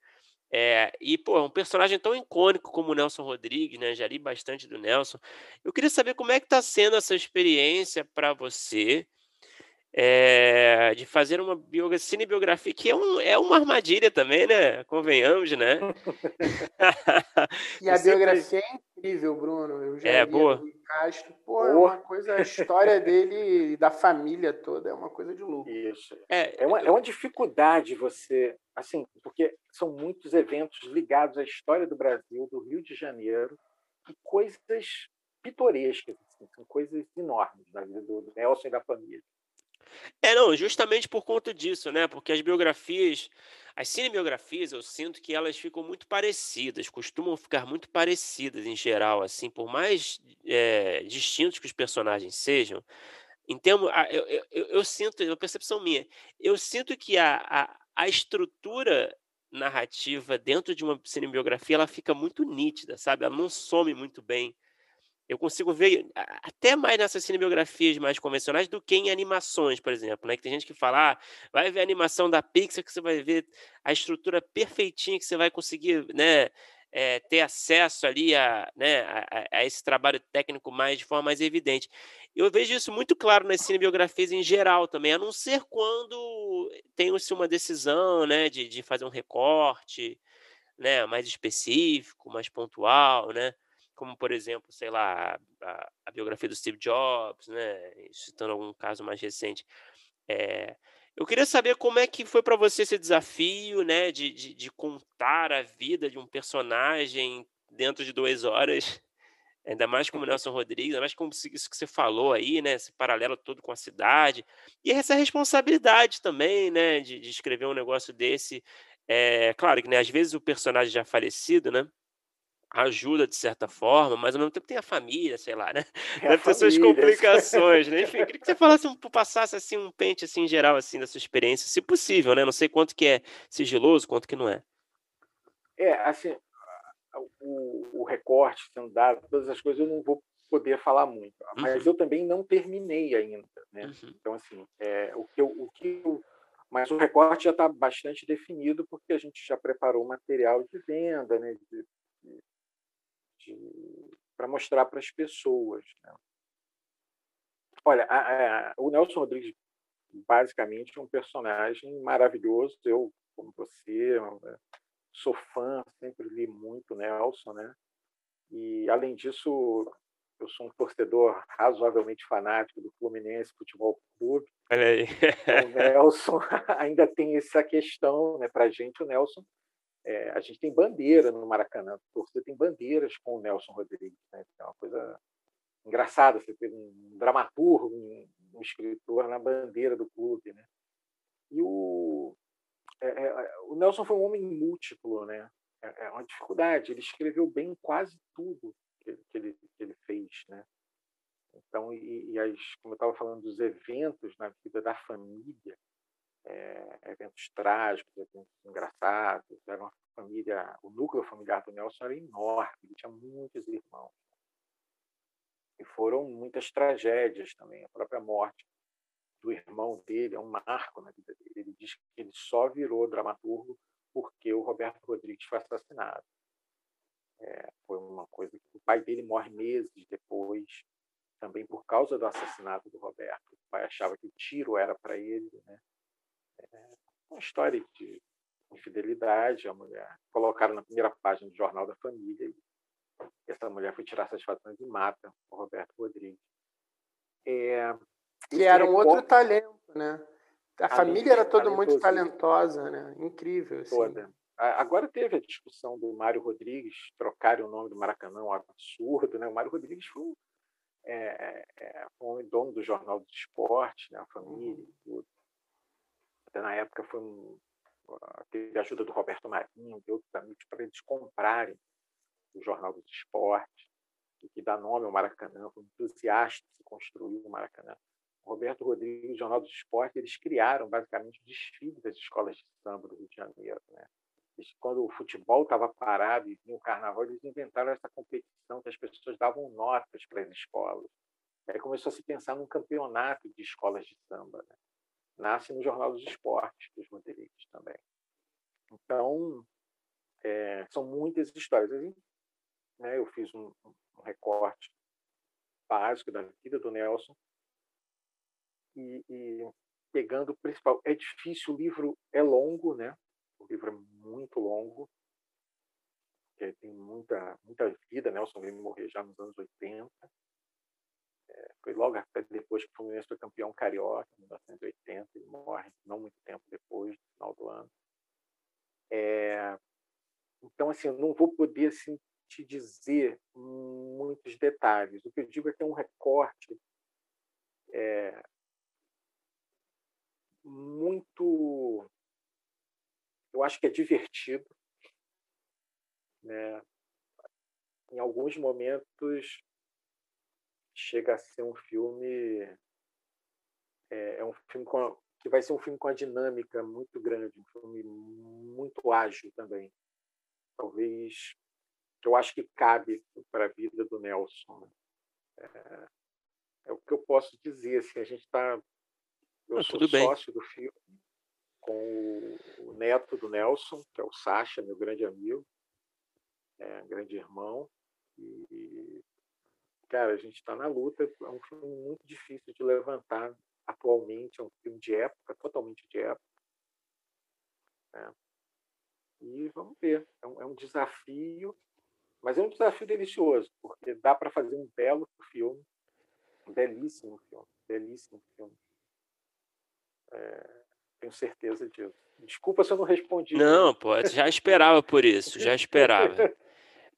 É, e, pô, um personagem tão icônico como o Nelson Rodrigues, né? Já li bastante do Nelson. Eu queria saber como é que está sendo essa experiência para você é, de fazer uma biografia, cinebiografia, que é, um, é uma armadilha também, né? Convenhamos, né? *laughs* e a sempre... biografia é incrível, Bruno. Eu já é, boa. Castro. Pô, é uma coisa, a história *laughs* dele e da família toda é uma coisa de louco. Isso. É, é, uma, é uma dificuldade você, assim, porque são muitos eventos ligados à história do Brasil, do Rio de Janeiro, e coisas pitorescas, assim, são coisas enormes na vida do Nelson e da família. É, não, justamente por conta disso, né? Porque as biografias, as cinebiografias, eu sinto que elas ficam muito parecidas, costumam ficar muito parecidas em geral, assim, por mais é, distintos que os personagens sejam. Em termos, eu, eu, eu, eu sinto, é uma percepção minha, eu sinto que a, a, a estrutura narrativa dentro de uma cinebiografia ela fica muito nítida, sabe? Ela não some muito bem eu consigo ver até mais nessas cinebiografias mais convencionais do que em animações, por exemplo, né? Que tem gente que fala, ah, vai ver a animação da Pixar que você vai ver a estrutura perfeitinha que você vai conseguir, né? É, ter acesso ali a, né, a, a, esse trabalho técnico mais de forma mais evidente. Eu vejo isso muito claro nas cinebiografias em geral também, a não ser quando tem-se uma decisão né, de, de fazer um recorte né, mais específico, mais pontual, né? Como por exemplo, sei lá, a, a, biografia do Steve Jobs, né, citando algum caso mais recente. É, eu queria saber como é que foi para você esse desafio, né, de, de, de, contar a vida de um personagem dentro de duas horas, *laughs* ainda mais como *laughs* Nelson Rodrigues, ainda mais como isso que você falou aí, né, esse paralelo todo com a cidade, e essa responsabilidade também, né, de, de escrever um negócio desse. É, claro que, né, às vezes o personagem já falecido, né, ajuda de certa forma, mas ao mesmo tempo tem a família, sei lá, né? *laughs* É Deve ter suas *laughs* complicações, né? Enfim, queria que você falasse, passasse assim um pente assim em geral assim da sua experiência, se possível, né? Não sei quanto que é sigiloso, quanto que não é. É, assim, o, o recorte sendo dado, todas as coisas eu não vou poder falar muito, mas uhum. eu também não terminei ainda, né? Uhum. Então assim, é, o que eu, o que eu mas o recorte já está bastante definido porque a gente já preparou material de venda, né, de para mostrar para as pessoas. Né? Olha, a, a, o Nelson Rodrigues basicamente é um personagem maravilhoso. Eu, como você, sou fã, sempre li muito Nelson, né? E além disso, eu sou um torcedor razoavelmente fanático do Fluminense Futebol Clube. Olha aí. o Nelson *laughs* ainda tem essa questão, né? Para a gente, o Nelson é, a gente tem bandeira no Maracanã, a torcida tem bandeiras com o Nelson Rodrigues. Né? É uma coisa engraçada você ter um dramaturgo, um, um escritor na bandeira do clube. Né? E o, é, é, o Nelson foi um homem múltiplo, né? É, é uma dificuldade. Ele escreveu bem quase tudo que que ele, que ele fez, né? Então, e, e as, como eu estava falando dos eventos na vida da família, é, eventos trágicos, eventos engraçados. Era uma família, o núcleo familiar do Nelson era enorme, ele tinha muitos irmãos. E foram muitas tragédias também. A própria morte do irmão dele é um marco na vida dele. Ele diz que ele só virou dramaturgo porque o Roberto Rodrigues foi assassinado. É, foi uma coisa que o pai dele morre meses depois, também por causa do assassinato do Roberto. O pai achava que o tiro era para ele, né? É uma história de infidelidade. A mulher colocaram na primeira página do Jornal da Família e essa mulher foi tirar satisfações e mata o Roberto Rodrigues. É, que era um outro talento, né? A, família era toda muito talentosa, né? Incrível. Assim. Toda. Agora teve a discussão do Mário Rodrigues trocar o nome do Maracanã, um absurdo, né? O Mário Rodrigues foi é, é, é um dono do Jornal do Esporte, né? a família uhum. tudo. Até na época foi um, teve a ajuda do Roberto Marinho, de outros amigos, para eles comprarem o Jornal dos Esportes. que dá nome ao Maracanã, foi um entusiasta que construiu o Maracanã. O Roberto Rodrigues, Jornal do Esporte, eles criaram basicamente o desfile das escolas de samba do Rio de Janeiro. Né? Quando o futebol estava parado e vinha o carnaval, eles inventaram essa competição que as pessoas davam notas para as escolas. Aí começou a se pensar num campeonato de escolas de samba. Né? Nasce no Jornal dos Esportes dos Rodrigues também. Então, é, são muitas histórias. Né, eu fiz um, um, recorte básico da vida do Nelson e, e, pegando o principal. É difícil, o livro é longo, né? O livro é muito longo, porque tem muita, muita vida. Nelson veio morrer já nos anos 80. É, foi logo depois que o Fluminense foi campeão carioca, em 1980. Morre não muito tempo depois, no final do ano. É, então, assim, não vou poder assim, te dizer muitos detalhes. O que eu digo é que é um recorte é, muito. Eu acho que é divertido. Né? Em alguns momentos chega a ser um filme. É, é um filme com, que vai ser um filme com a dinâmica muito grande, um filme muito ágil também talvez eu acho que cabe para a vida do Nelson. Né? É, é, o que eu posso dizer. Assim, a gente está. Eu ah, sou sócio do filme com o, o, neto do Nelson, que é o Sacha, meu grande amigo, é, grande irmão. E, cara, a gente está na luta. É um filme muito difícil de levantar atualmente. É um filme de época, totalmente de época. É. E vamos ver. É um, é um desafio, mas é um desafio delicioso, porque dá para fazer um belo filme, um belíssimo filme, belíssimo filme. É, tenho certeza disso. Desculpa se eu não respondi. Não, pô, já esperava por isso, já esperava. *laughs*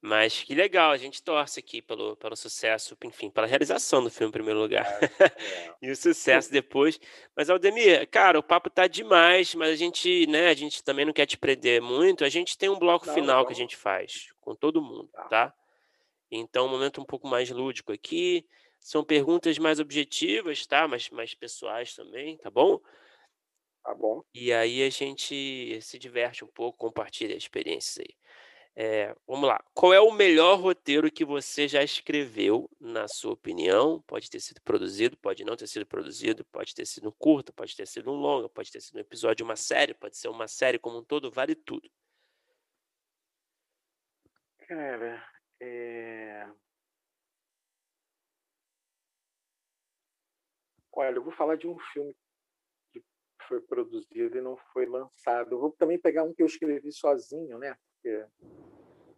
Mas que legal, a gente torce aqui pelo, pelo sucesso, enfim, pela realização do filme em primeiro lugar. É. *laughs* e o sucesso depois. Mas, Aldemir, cara, o papo tá demais, mas a gente, né, a gente também não quer te prender muito. A gente tem um bloco não, final não. que a gente faz com todo mundo, tá. tá? Então, um momento um pouco mais lúdico aqui. São perguntas mais objetivas, tá? Mas mais pessoais também, tá bom? Tá bom. E aí a gente se diverte um pouco, compartilha experiências aí. É, vamos lá. Qual é o melhor roteiro que você já escreveu, na sua opinião? Pode ter sido produzido, pode não ter sido produzido, pode ter sido curto, pode ter sido um longa, pode ter sido um episódio uma série, pode ser uma série como um todo, vale tudo. Cara, é... Olha, eu vou falar de um filme que foi produzido e não foi lançado. Eu vou também pegar um que eu escrevi sozinho, né? Porque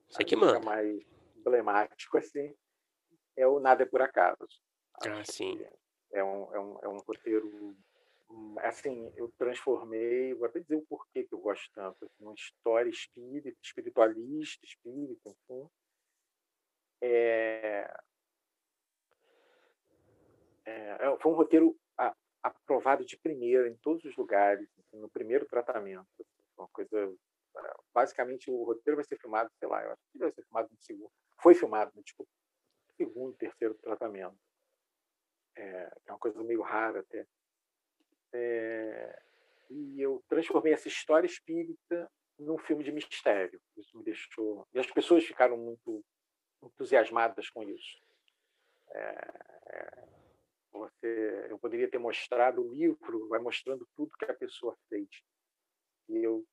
você que manda. mais emblemático, assim, é o Nada é por Acaso. Ah, sim. É um, é, um, é um roteiro. Assim, eu transformei, vou até dizer o porquê que eu gosto tanto, assim, uma história espírita, espiritualista, espírita, enfim. É, é, é foi um roteiro aprovado de primeira em todos os lugares, assim, no primeiro tratamento. Uma coisa basicamente o roteiro vai ser filmado, sei lá, eu acho que vai ser filmado no segundo. Foi filmado no tipo, segundo, terceiro tratamento. É, é uma coisa meio rara até. É, e eu transformei essa história espírita num filme de mistério. Isso me deixou. E as pessoas ficaram muito entusiasmadas com isso. É, é você, eu poderia ter mostrado o livro, vai mostrando tudo que a pessoa fez. E eu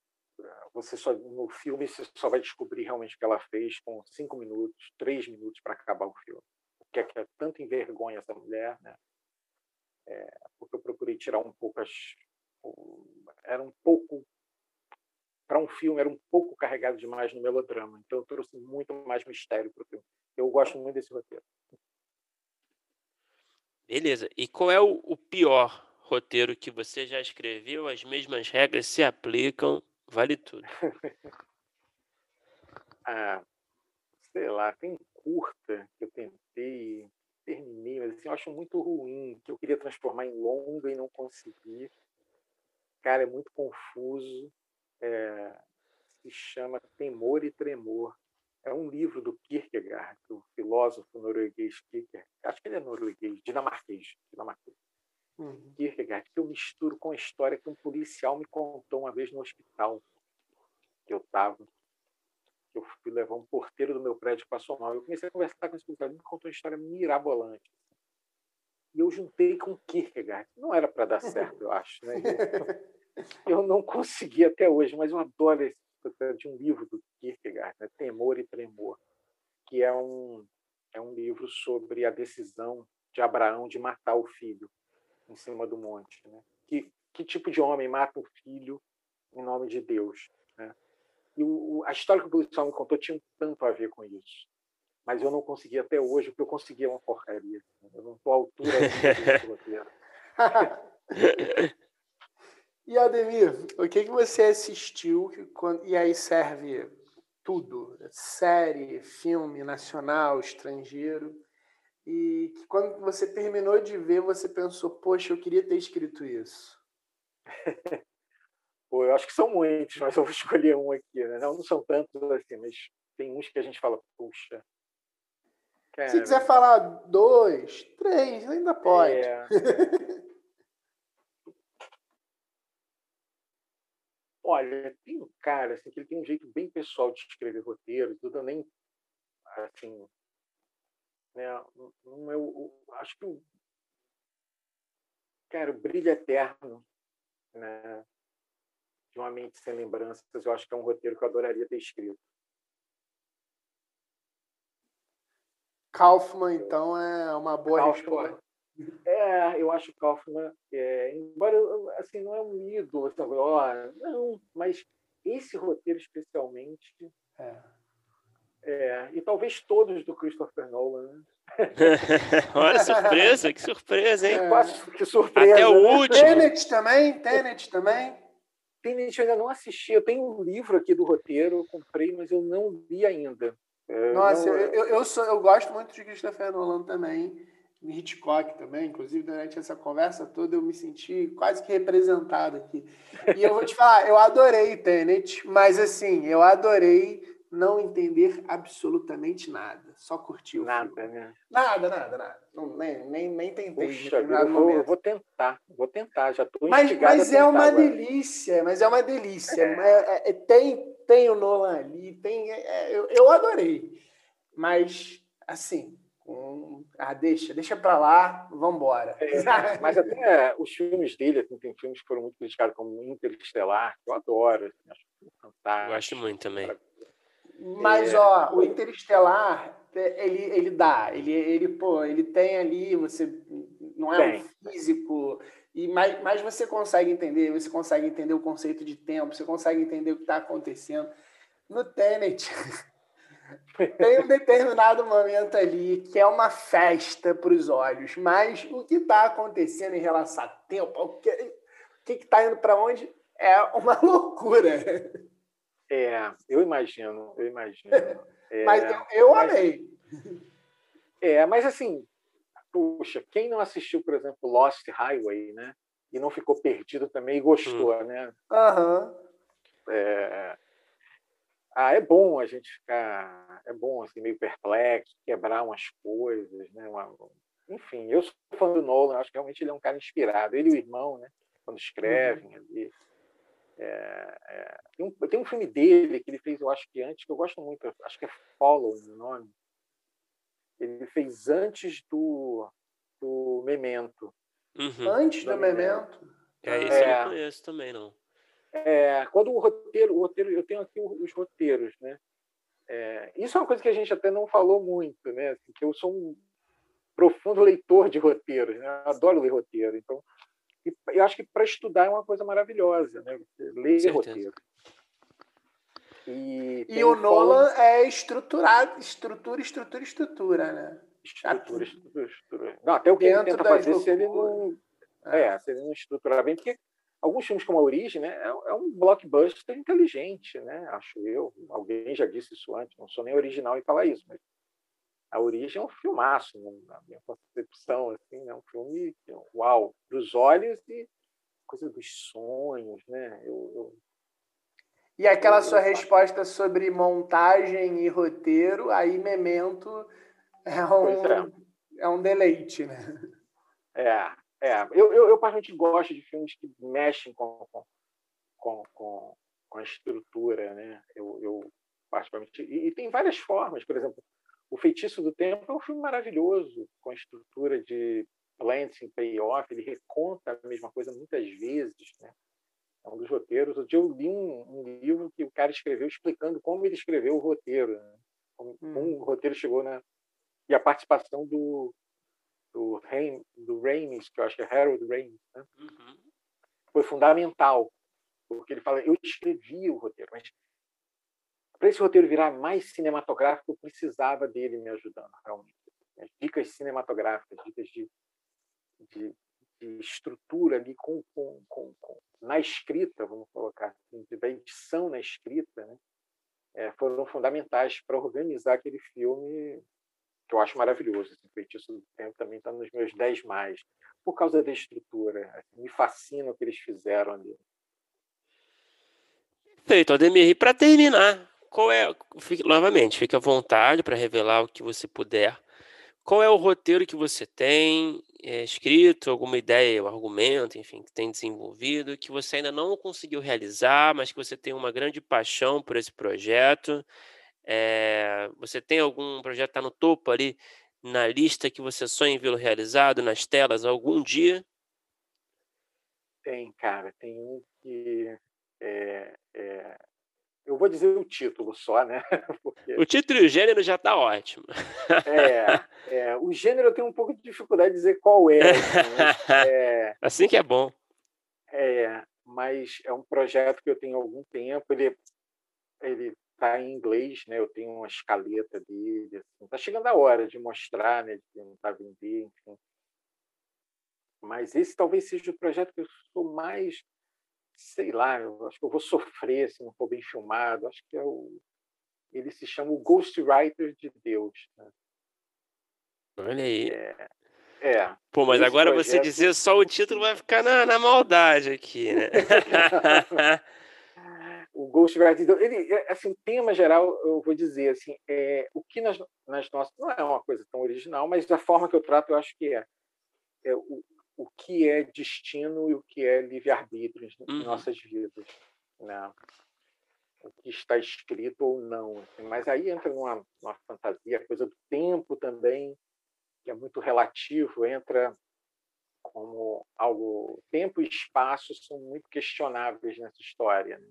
você só no filme você só vai descobrir realmente o que ela fez com cinco minutos, três minutos para acabar o filme. O que é que é tanto envergonha essa mulher, né? É, porque eu procurei tirar um pouco as, era um pouco para um filme era um pouco carregado demais no melodrama, então eu trouxe muito mais mistério para o filme. Eu gosto muito desse roteiro. Beleza. E qual é o, o pior roteiro que você já escreveu? As mesmas regras se aplicam Vale tudo. *laughs* ah, sei lá, tem curta que eu tentei, terminei, mas assim, eu acho muito ruim, que eu queria transformar em longa e não consegui. Cara, é muito confuso. É, se chama Temor e Tremor. é um livro do Kierkegaard, do filósofo norueguês Kierkegaard. Acho que ele é norueguês, dinamarquês. dinamarquês. Uhum. Kierkegaard, que eu misturo com a história que um policial me contou uma vez no hospital que eu estava. Eu fui levar um porteiro do meu prédio que passou mal. Eu comecei a conversar com esse policial, ele me contou uma história mirabolante. E eu juntei com Kierkegaard. Não era para dar certo, eu acho. Né? *laughs* Eu não consegui até hoje, mas eu adoro esse de um livro do Kierkegaard, né? Temor e Tremor, que é um, é um livro sobre a decisão de Abraão de matar o filho em cima do monte. Né? Que, que tipo de homem mata um filho em nome de Deus? Né? E o, a história que o policial me contou tinha tanto a ver com isso. Mas eu não consegui até hoje, porque eu consegui uma porcaria. Eu não estou à altura *laughs* do roteiro. *laughs* E Ademir, o que, que você assistiu que, e aí serve tudo? Série, filme, nacional, estrangeiro. E que quando você terminou de ver, você pensou, poxa, eu queria ter escrito isso. *laughs* Pô, eu acho que são muitos, mas eu vou escolher um aqui. Né? Não, não são tantos assim, mas tem uns que a gente fala, puxa. Cara... Se quiser falar dois, três, ainda pode. É... *laughs* Olha, tem um cara assim, que ele tem um jeito bem pessoal de escrever roteiros, eu também, assim, né, um, eu, acho que, cara, o Brilho Eterno, né, de Uma Mente Sem Lembranças, eu acho que é um roteiro que eu adoraria ter escrito. Kaufman, então, é uma boa Kaufman, resposta. É, eu acho Kaufman, é, embora assim, não é um ídolo, assim, ó, não, mas esse roteiro especialmente. É. É, e talvez todos do Christopher Nolan. Né? *laughs* Olha, surpresa, que surpresa, hein? É. Quase, que surpresa. Até o né? último. Tenet também, Tenet também. Tenet eu ainda não assisti. Eu tenho um livro aqui do roteiro, eu comprei, mas eu não li ainda. É, Nossa, não... eu, eu, sou, eu gosto muito de Christopher Nolan também. Hitchcock também, inclusive durante essa conversa toda eu me senti quase que representado aqui. E eu vou te falar, eu adorei Tenet, mas assim, eu adorei não entender absolutamente nada, só curtir o nada, filme. Né? Nada, nada, nada. Não, nem, nem, nem tentei. Puxa, eu, vou, eu vou tentar, vou tentar, já estou Mas, mas é uma agora. delícia, mas é uma delícia. É. É, é, tem, tem o Nolan ali, tem, é, é, eu, eu adorei. Mas, assim, um, ah, deixa, deixa para lá, vamos embora. É, mas até os filmes dele, assim, tem filmes que foram muito criticados, como Interestelar, que eu adoro, assim, acho fantástico. Gosto muito também. Mas, é... ó, o Interestelar, ele, ele dá, ele, ele, pô, ele tem ali, você não é tem. um físico, e mas, mas você consegue entender, você consegue entender o conceito de tempo, você consegue entender o que está acontecendo. No Tenet, *laughs* tem um determinado momento ali que é uma festa para os olhos, mas o que está acontecendo em relação a tempo, o que está indo para onde, é uma *laughs* loucura. É, eu imagino, eu imagino. *laughs* É, mas eu, eu mas, amei. É, mas assim, puxa, quem não assistiu, por exemplo, Lost Highway, né? E não ficou perdido também e gostou, hum. né? Aham. Uhum. É, ah, é bom a gente ficar, é bom assim meio perplexo, quebrar umas coisas, né? Uma, enfim, eu sou fã do Nolan, acho que realmente ele é um cara inspirado. Ele e o irmão, né? Quando escrevem uhum. ali. É, é, tem, um, tem um filme dele que ele fez, eu acho que antes, que eu gosto muito, acho que é Follow o nome. Ele fez antes do, do Memento. Uhum. Antes do, do Memento? Memento. É, isso é, eu não conheço também, não. É, quando o roteiro, o roteiro, eu tenho aqui os roteiros, né? É, isso é uma coisa que a gente até não falou muito, né? Assim, que eu sou um profundo leitor de roteiros, né? Adoro ler roteiro, então eu acho que para estudar é uma coisa maravilhosa, né? ler roteiro. E, e o Nolan é estruturado, estrutura, estrutura, estrutura, né? Estrutura, estrutura, estrutura. Não, até o que ele tenta fazer se ele não, é. é, se ele não estruturar bem, porque alguns filmes como A Origem né, é, é, um blockbuster inteligente, né, acho eu. Alguém já disse isso antes, não sou nem original em falar isso, mas A Origem é um filmaço, né, na minha concepção, assim, é um filme uau, dos olhos e coisa dos sonhos, né? Eu, eu... E aquela sua resposta sobre montagem e roteiro, aí Memento é um, é. é. um deleite, né? É, é. Eu, eu, eu particularmente gosto de filmes que mexem com, com, com, com a estrutura, né? Eu, eu particularmente... E, e tem várias formas, por exemplo, O Feitiço do Tempo é um filme maravilhoso, com a estrutura de Lansing Payoff, ele reconta a mesma coisa muitas vezes, né? É um dos roteiros. Outro dia eu li um, um, livro que o cara escreveu explicando como ele escreveu o roteiro, né? como, hum. como, o roteiro chegou na e a participação do do, Rain, do Ramis, que eu acho que é Harold Ramis, né? uhum. foi fundamental, porque ele fala: eu escrevi o roteiro, mas para esse roteiro virar mais cinematográfico, eu precisava dele me ajudando, realmente. As dicas cinematográficas, dicas de, de, de estrutura ali com, com, com, com, na escrita, vamos colocar assim, da edição na escrita, né? É, foram fundamentais para organizar aquele filme que eu acho maravilhoso. Assim, Feitiço do Tempo também está nos meus 10 mais, por causa da estrutura. Assim, me fascina o que eles fizeram ali. Perfeito, Ademir. E para terminar, qual é. Fique, novamente, fique à vontade para revelar o que você puder. Qual é o roteiro que você tem é, escrito, alguma ideia, um argumento, enfim, que tem desenvolvido, que você ainda não conseguiu realizar, mas que você tem uma grande paixão por esse projeto? É, você tem algum projeto que está no topo ali, na lista que você sonha em vê-lo realizado nas telas algum dia? Tem, cara. Tem um que é, é, eu vou dizer o título só, né? *laughs* Porque... O título e o gênero já está ótimo. É, é, o gênero eu tenho um pouco de dificuldade de dizer qual é. Assim, *laughs* é assim que é bom. É, mas é um projeto que eu tenho há algum tempo. Ele ele está em inglês, né? Eu tenho uma escaleta dele. Está assim. chegando a hora de mostrar, né? De tentar vender, enfim. Mas esse talvez seja o projeto que eu sou mais sei lá, eu acho que eu vou sofrer se não for bem filmado. Acho que é o, ele se chama o Ghostwriter de Deus. Né? Olha aí. É, é. Pô, mas agora projeto... você dizer só o título vai ficar na, na maldade aqui, né? *laughs* o Ghostwriter de Deus, ele, é, assim, tema geral, eu vou dizer assim, é, o que nas, nas nossas não é uma coisa tão original, mas a forma que eu trato, eu acho que é, é o, o que é destino e o que é livre-arbítrio em uhum. nossas vidas. Né? O que está escrito ou não. Assim. Mas aí entra numa, numa fantasia, a coisa do tempo também, que é muito relativo, entra como algo. Tempo e espaço são muito questionáveis nessa história. Né?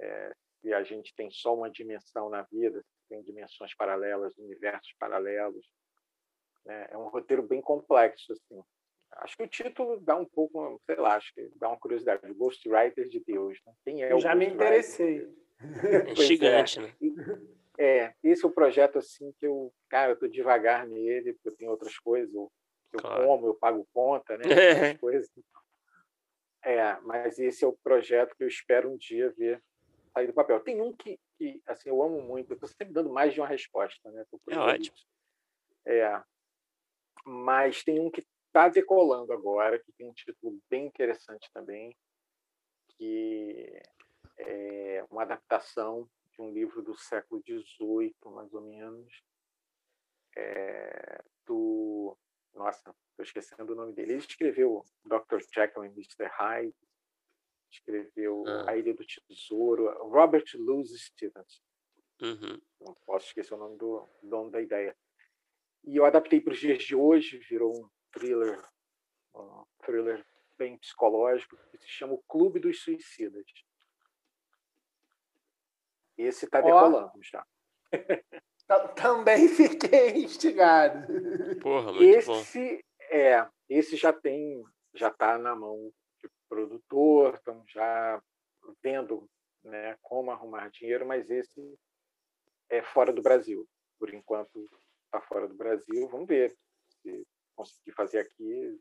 É, se a gente tem só uma dimensão na vida, se tem dimensões paralelas, universos paralelos. Né? É um roteiro bem complexo. Assim. Acho que o título dá um pouco, sei lá, acho que dá uma curiosidade. Ghostwriter de Deus. Né? Quem é Eu já me interessei. *laughs* É gigante, é. né? É, esse é o projeto assim que eu, cara, eu tô devagar nele, porque eu tenho outras coisas, eu, eu claro. como, eu pago conta, né? *laughs* É. Coisas. É, mas esse é o projeto que eu espero um dia ver sair do papel. Tem um que, que assim, eu amo muito, eu tô sempre dando mais de uma resposta, né? É ótimo. É, mas tem um que está decolando agora, que tem um título bem interessante também, que é uma adaptação de um livro do século XVIII, mais ou menos, é, do... Nossa, estou esquecendo o nome dele. Ele escreveu Dr. Jekyll e Mr. Hyde, escreveu ah. A Ilha do Tesouro, Robert Louis Stevens. Uhum. Não posso esquecer o nome do dono da ideia. E eu adaptei para os dias de hoje, virou um thriller, um thriller bem psicológico, que se chama O Clube dos Suicidas. Esse está decolando oh. já. *laughs* Também fiquei instigado. Porra, muito esse, bom. É, esse já tem, já está na mão de produtor, estão já vendo né, como arrumar dinheiro, mas esse é fora do Brasil. Por enquanto está fora do Brasil. Vamos ver se conseguir fazer aqui,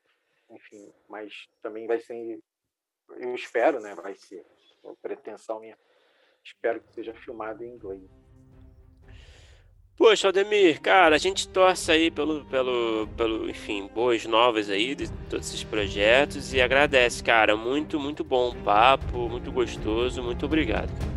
enfim, mas também vai ser, eu espero, né, vai ser, a pretensão minha, espero que seja filmado em inglês. Poxa, Aldemir, cara, a gente torce aí pelo, pelo, pelo, enfim, boas novas aí de todos esses projetos e agradece, cara, muito, muito bom o papo, muito gostoso, muito obrigado.